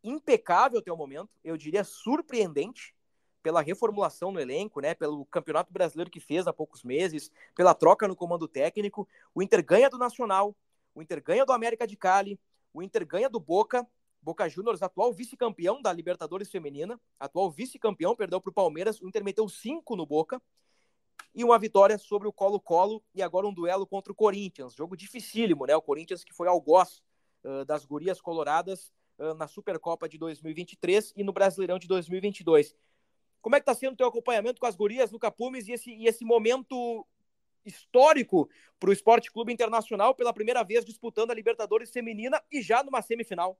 S4: impecável até o momento, eu diria surpreendente, pela reformulação no elenco, né, pelo Campeonato Brasileiro que fez há poucos meses, pela troca no comando técnico. O Inter ganha do Nacional, o Inter ganha do América de Cali, o Inter ganha do Boca, Boca Juniors, atual vice-campeão da Libertadores Feminina, atual vice-campeão, perdeu para o Palmeiras, o Inter meteu cinco no Boca, e uma vitória sobre o Colo-Colo, e agora um duelo contra o Corinthians, jogo dificílimo, né, o Corinthians que foi algoz uh, das gurias coloradas uh, na Supercopa de 2023 e no Brasileirão de 2022. Como é que está sendo o teu acompanhamento com as gurias no Capumes e esse, e esse momento histórico para o Esporte Clube Internacional pela primeira vez disputando a Libertadores feminina e já numa semifinal?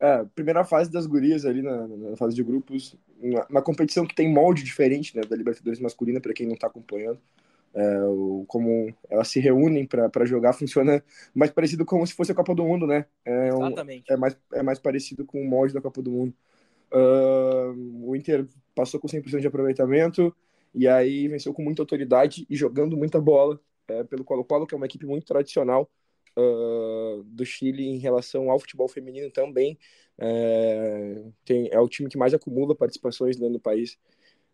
S5: É, primeira fase das gurias ali na, na fase de grupos, uma, competição que tem molde diferente né, da Libertadores masculina, para quem não está acompanhando. É, o, como elas se reúnem para jogar funciona mais parecido como se fosse a Copa do Mundo, né?
S4: É, um, Exatamente.
S5: é, mais, é mais parecido com o molde da Copa do Mundo. Uh, o Inter passou com 100% de aproveitamento e aí venceu com muita autoridade e jogando muita bola é, pelo Colo-Colo, que é uma equipe muito tradicional uh, do Chile em relação ao futebol feminino também. É, tem, é o time que mais acumula participações dentro do país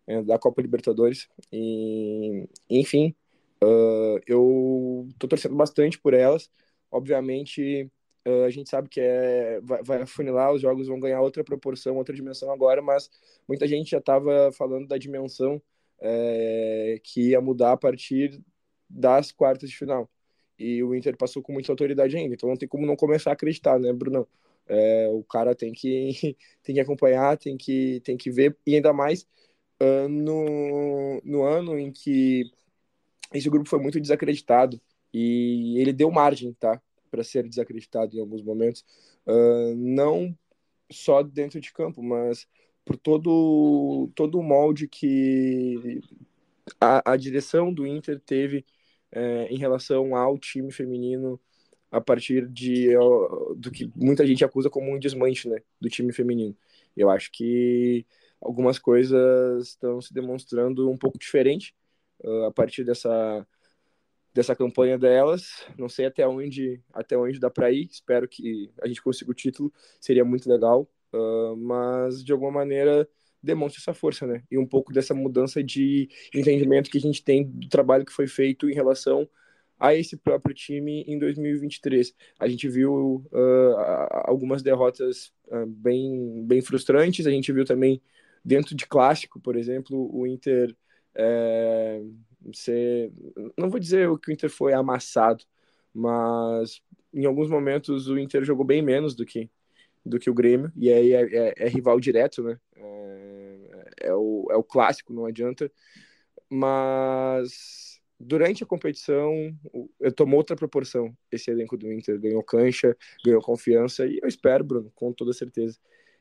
S5: é, da Copa Libertadores. E, enfim, uh, eu tô torcendo bastante por elas. Obviamente, Uh, a gente sabe que é, vai, vai afunilar, os jogos vão ganhar outra proporção, outra dimensão agora, mas muita gente já estava falando da dimensão é, que ia mudar a partir das quartas de final. E o Inter passou com muita autoridade ainda, então não tem como não começar a acreditar, né, Bruno? É, o cara tem que, tem que acompanhar, tem que, tem que ver, e ainda mais uh, no, no ano em que esse grupo foi muito desacreditado e ele deu margem, tá? para ser desacreditado em alguns momentos, uh, não só dentro de campo, mas por todo, todo o molde que a, a direção do Inter teve uh, em relação ao time feminino a partir de do que muita gente acusa como um desmanche né, do time feminino. Eu acho que algumas coisas estão se demonstrando um pouco diferente uh, a partir dessa dessa campanha delas. Não sei até onde até onde dá para ir. Espero que a gente consiga o título. Seria muito legal. Uh, mas de alguma maneira demonstra essa força, né? E um pouco dessa mudança de entendimento que a gente tem do trabalho que foi feito em relação a esse próprio time em 2023. A gente viu uh, algumas derrotas uh, bem, bem frustrantes, a gente viu também dentro de clássico, por exemplo, o Inter é, ser, não vou dizer que o Inter foi amassado, mas em alguns momentos o Inter jogou bem menos do que do que o Grêmio e aí é, é, é rival direto, né? É, é, o, é o clássico, não adianta. Mas durante a competição, tomou outra proporção esse elenco do Inter. Ganhou cancha, ganhou confiança e eu espero, Bruno, com toda certeza,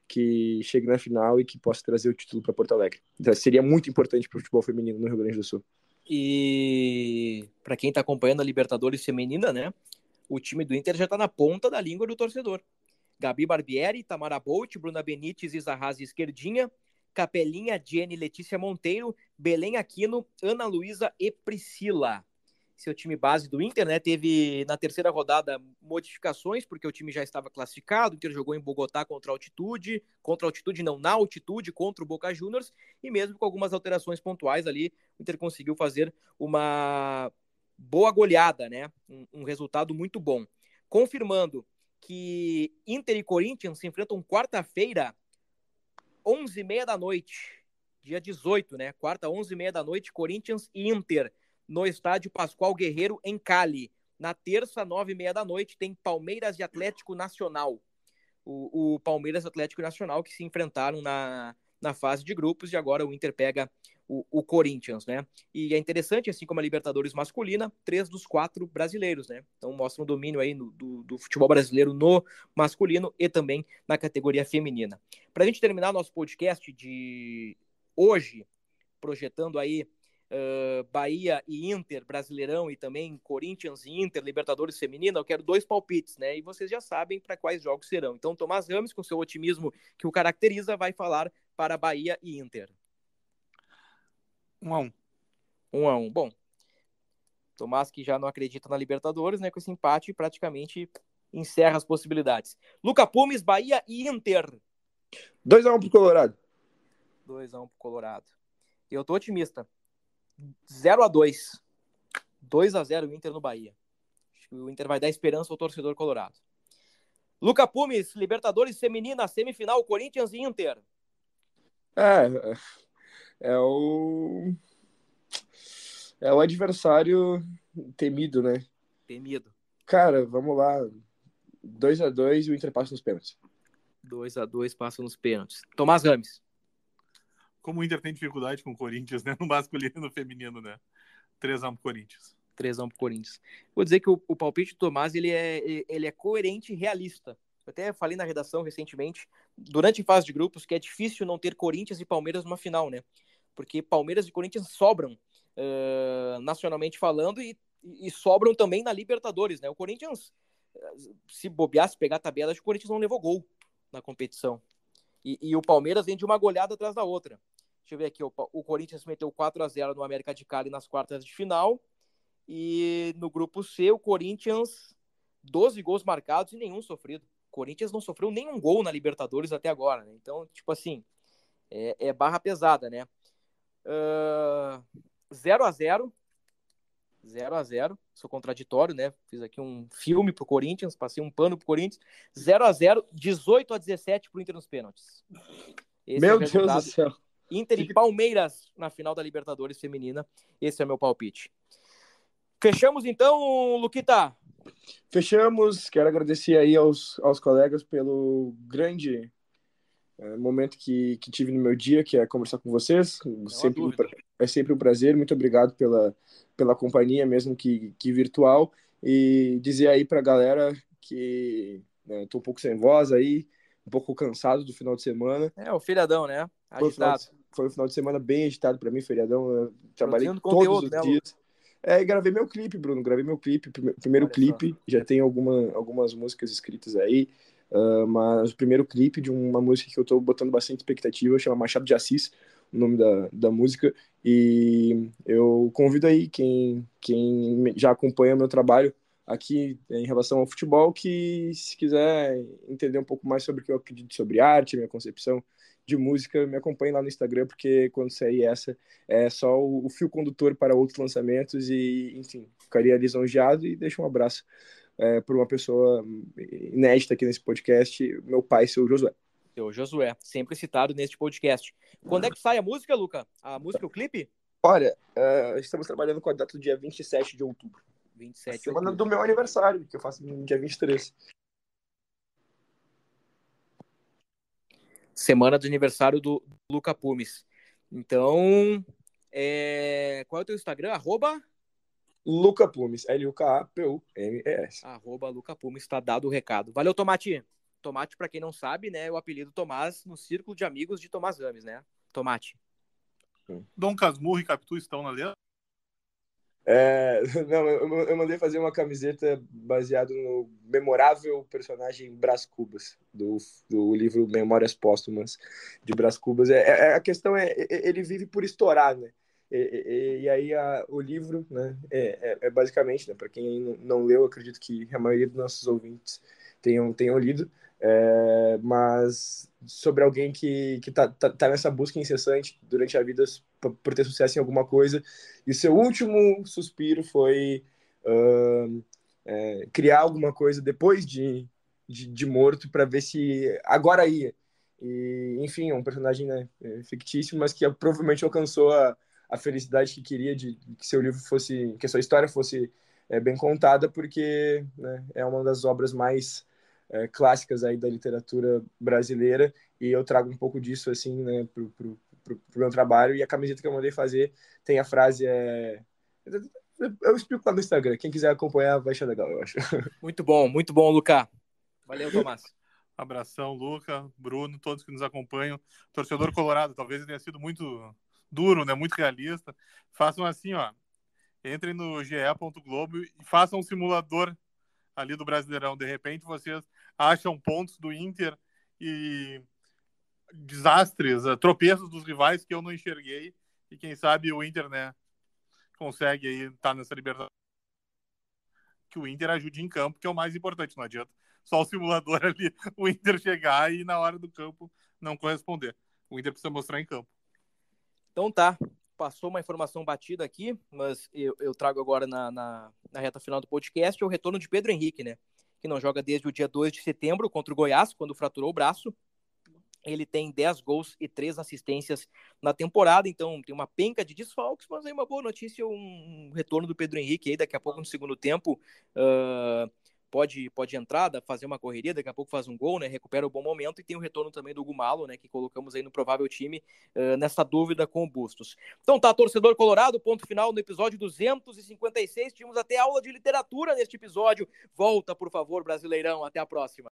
S5: que chegue na final e que possa trazer o título para Porto Alegre. Então, seria muito importante para o futebol feminino no Rio Grande do Sul.
S4: E para quem está acompanhando a Libertadores feminina, né? O time do Inter já está na ponta da língua do torcedor. Gabi Barbieri, Tamara Bolt, Bruna Benítez, Isarrazi Esquerdinha, Capelinha, Jenny, Letícia Monteiro, Belém Aquino, Ana Luísa e Priscila. Seu time base do Inter, né? Teve na terceira rodada modificações, porque o time já estava classificado. O Inter jogou em Bogotá contra a altitude, contra a altitude, não, na altitude, contra o Boca Juniors, e mesmo com algumas alterações pontuais ali, o Inter conseguiu fazer uma boa goleada, né? Um, um resultado muito bom. Confirmando que Inter e Corinthians se enfrentam quarta-feira 11h30 da noite, dia 18, né? Quarta, 11h30 da noite, Corinthians e Inter, no estádio Pascoal Guerreiro, em Cali. Na terça, 9h30 da noite, tem Palmeiras e Atlético Nacional. O, o Palmeiras e Atlético Nacional que se enfrentaram na, na fase de grupos e agora o Inter pega o, o, Corinthians, né? E é interessante, assim como a Libertadores masculina, três dos quatro brasileiros, né? Então mostra um domínio aí no, do, do, futebol brasileiro no masculino e também na categoria feminina. Para a gente terminar nosso podcast de hoje, projetando aí uh, Bahia e Inter, Brasileirão e também Corinthians e Inter, Libertadores feminina, eu quero dois palpites, né? E vocês já sabem para quais jogos serão. Então, Tomás Ramos, com seu otimismo que o caracteriza, vai falar para Bahia e Inter.
S6: Um a um.
S4: Um a um. Bom, Tomás que já não acredita na Libertadores, né? Com esse empate praticamente encerra as possibilidades. Luca Pumes, Bahia e Inter.
S5: 2x1 um pro Colorado.
S4: 2x1 um pro Colorado. Eu tô otimista. 0x2. 2x0 o Inter no Bahia. Acho que o Inter vai dar esperança ao torcedor colorado. Luca Pumes, Libertadores Feminina, semifinal, Corinthians e Inter.
S5: É, é o. É o adversário temido, né?
S4: Temido.
S5: Cara, vamos lá. 2 a 2 e o Inter passa nos pênaltis.
S4: 2 a 2 passa nos pênaltis. Tomás Rames.
S6: Como o Inter tem dificuldade com o Corinthians, né? No masculino e no feminino, né? 3x1 pro Corinthians.
S4: 3x1 pro Corinthians. Vou dizer que o, o palpite do Tomás ele é, ele é coerente e realista. Eu até falei na redação recentemente, durante a fase de grupos, que é difícil não ter Corinthians e Palmeiras numa final, né? Porque Palmeiras e Corinthians sobram, uh, nacionalmente falando, e, e, sobram também na Libertadores, né? O Corinthians, se bobear, se pegar a tabela, acho que o Corinthians não levou gol na competição. E, e, o Palmeiras vem de uma goleada atrás da outra. Deixa eu ver aqui, o, o Corinthians meteu 4 a 0 no América de Cali nas quartas de final. E no grupo C, o Corinthians, 12 gols marcados e nenhum sofrido. Corinthians não sofreu nenhum gol na Libertadores até agora, né? Então, tipo assim, é, é barra pesada, né? Uh, 0 a 0 0 a 0 sou contraditório, né? Fiz aqui um filme pro Corinthians, passei um pano pro Corinthians. 0 a 0 18 a 17 pro Inter nos pênaltis.
S5: Esse meu é Deus do céu.
S4: Inter e Palmeiras na final da Libertadores feminina. Esse é o meu palpite. Fechamos então, Luquita.
S5: Fechamos. Quero agradecer aí aos, aos colegas pelo grande é, momento que, que tive no meu dia, que é conversar com vocês. Sempre um, é sempre um prazer. Muito obrigado pela, pela companhia, mesmo que, que virtual. E dizer aí para a galera que né, tô um pouco sem voz aí, um pouco cansado do final de semana.
S4: É, o feriadão, né?
S5: Foi, final de, foi um final de semana bem agitado para mim, feriadão. Eu trabalhei todos os né, dias. É, gravei meu clipe, Bruno. Gravei meu clipe, primeiro Olha clipe. Só. Já tem alguma, algumas músicas escritas aí. Uh, mas o primeiro clipe de uma música que eu tô botando bastante expectativa chama Machado de Assis, o nome da, da música. E eu convido aí quem, quem já acompanha meu trabalho aqui em relação ao futebol, que se quiser entender um pouco mais sobre o que eu acredito sobre arte, minha concepção de música, me acompanhe lá no Instagram, porque quando sair essa, é só o, fio condutor para outros lançamentos e, enfim, ficaria lisonjeado e deixo um abraço é, para uma pessoa inédita aqui nesse podcast, meu pai, seu Josué.
S4: Seu Josué, sempre citado neste podcast. Quando é que sai a música, Luca? A música, o clipe?
S5: Olha, uh, estamos trabalhando com a data do dia 27 de outubro.
S4: 27
S5: de semana do meu aniversário, que eu faço no dia 23.
S4: semana de aniversário do Luca Pumes. Então, é... qual é o teu Instagram? Arroba?
S5: Luca Pumes, L-U-K-A-P-U-M-E-S.
S4: Arroba Luca Pumes, está dado o recado. Valeu, Tomate. Tomate, para quem não sabe, né, o apelido Tomás no círculo de amigos de Tomás Rames, né? Tomate.
S6: Dom Casmurro e Capitu estão na letra?
S5: É, não, eu, eu, mandei fazer uma camiseta baseada no memorável personagem Brás Cubas, do, do livro Memórias Póstumas de Brás Cubas. É, é, a questão é, ele vive por estourar, né? E, e, e aí a, o livro, né, é, é, é basicamente, né, para quem não, não leu, acredito que a maioria dos nossos ouvintes tenham, tenham lido, é, mas sobre alguém que, que tá, tá, tá, nessa busca incessante durante a vida por ter sucesso em alguma coisa, e seu último suspiro foi uh, é, criar alguma coisa depois de, de, de morto para ver se agora ia. E, enfim, é um personagem né, é, fictício, mas que provavelmente alcançou a, a felicidade que queria de, de que seu livro fosse, que a sua história fosse é, bem contada, porque né, é uma das obras mais é, clássicas aí da literatura brasileira e eu trago um pouco disso assim né pro, pro, pro, pro, meu trabalho e a camiseta que eu mandei fazer tem a frase é eu explico lá no Instagram quem quiser acompanhar vai achar legal eu acho.
S4: Muito bom muito bom Luca. Valeu Tomás.
S6: Abração Luca Bruno todos que nos acompanham. Torcedor colorado talvez tenha sido muito duro né muito realista façam assim ó entrem no ge.globo e façam um simulador ali do Brasileirão. De repente, vocês acham pontos do Inter e desastres, eh, tropeços dos rivais que eu não enxerguei. E quem sabe o Inter, né, consegue aí estar tá nessa liberdade. Que o Inter ajude em campo, que é o mais importante. Não adianta só o simulador ali, o Inter chegar e na hora do campo não corresponder. O Inter precisa mostrar em campo.
S4: Então tá passou uma informação batida aqui, mas eu, eu trago agora na, na, na, reta final do podcast, é o retorno de Pedro Henrique, né? Que não joga desde o dia 2 de setembro contra o Goiás, quando fraturou o braço. Ele tem 10 gols e 3 assistências na temporada, então tem uma penca de desfalques, mas aí uma boa notícia, um retorno do Pedro Henrique aí daqui a pouco no segundo tempo. Uh, pode, pode entrar, fazer uma correria, daqui a pouco faz um gol, né? Recupera o bom momento e tem o retorno também do Gumalo, né? Que colocamos aí no provável time uh, nessa dúvida com o Bustos. Então tá, torcedor colorado, ponto final no episódio 256. Tivemos até aula de literatura neste episódio. Volta, por favor, Brasileirão. Até a próxima.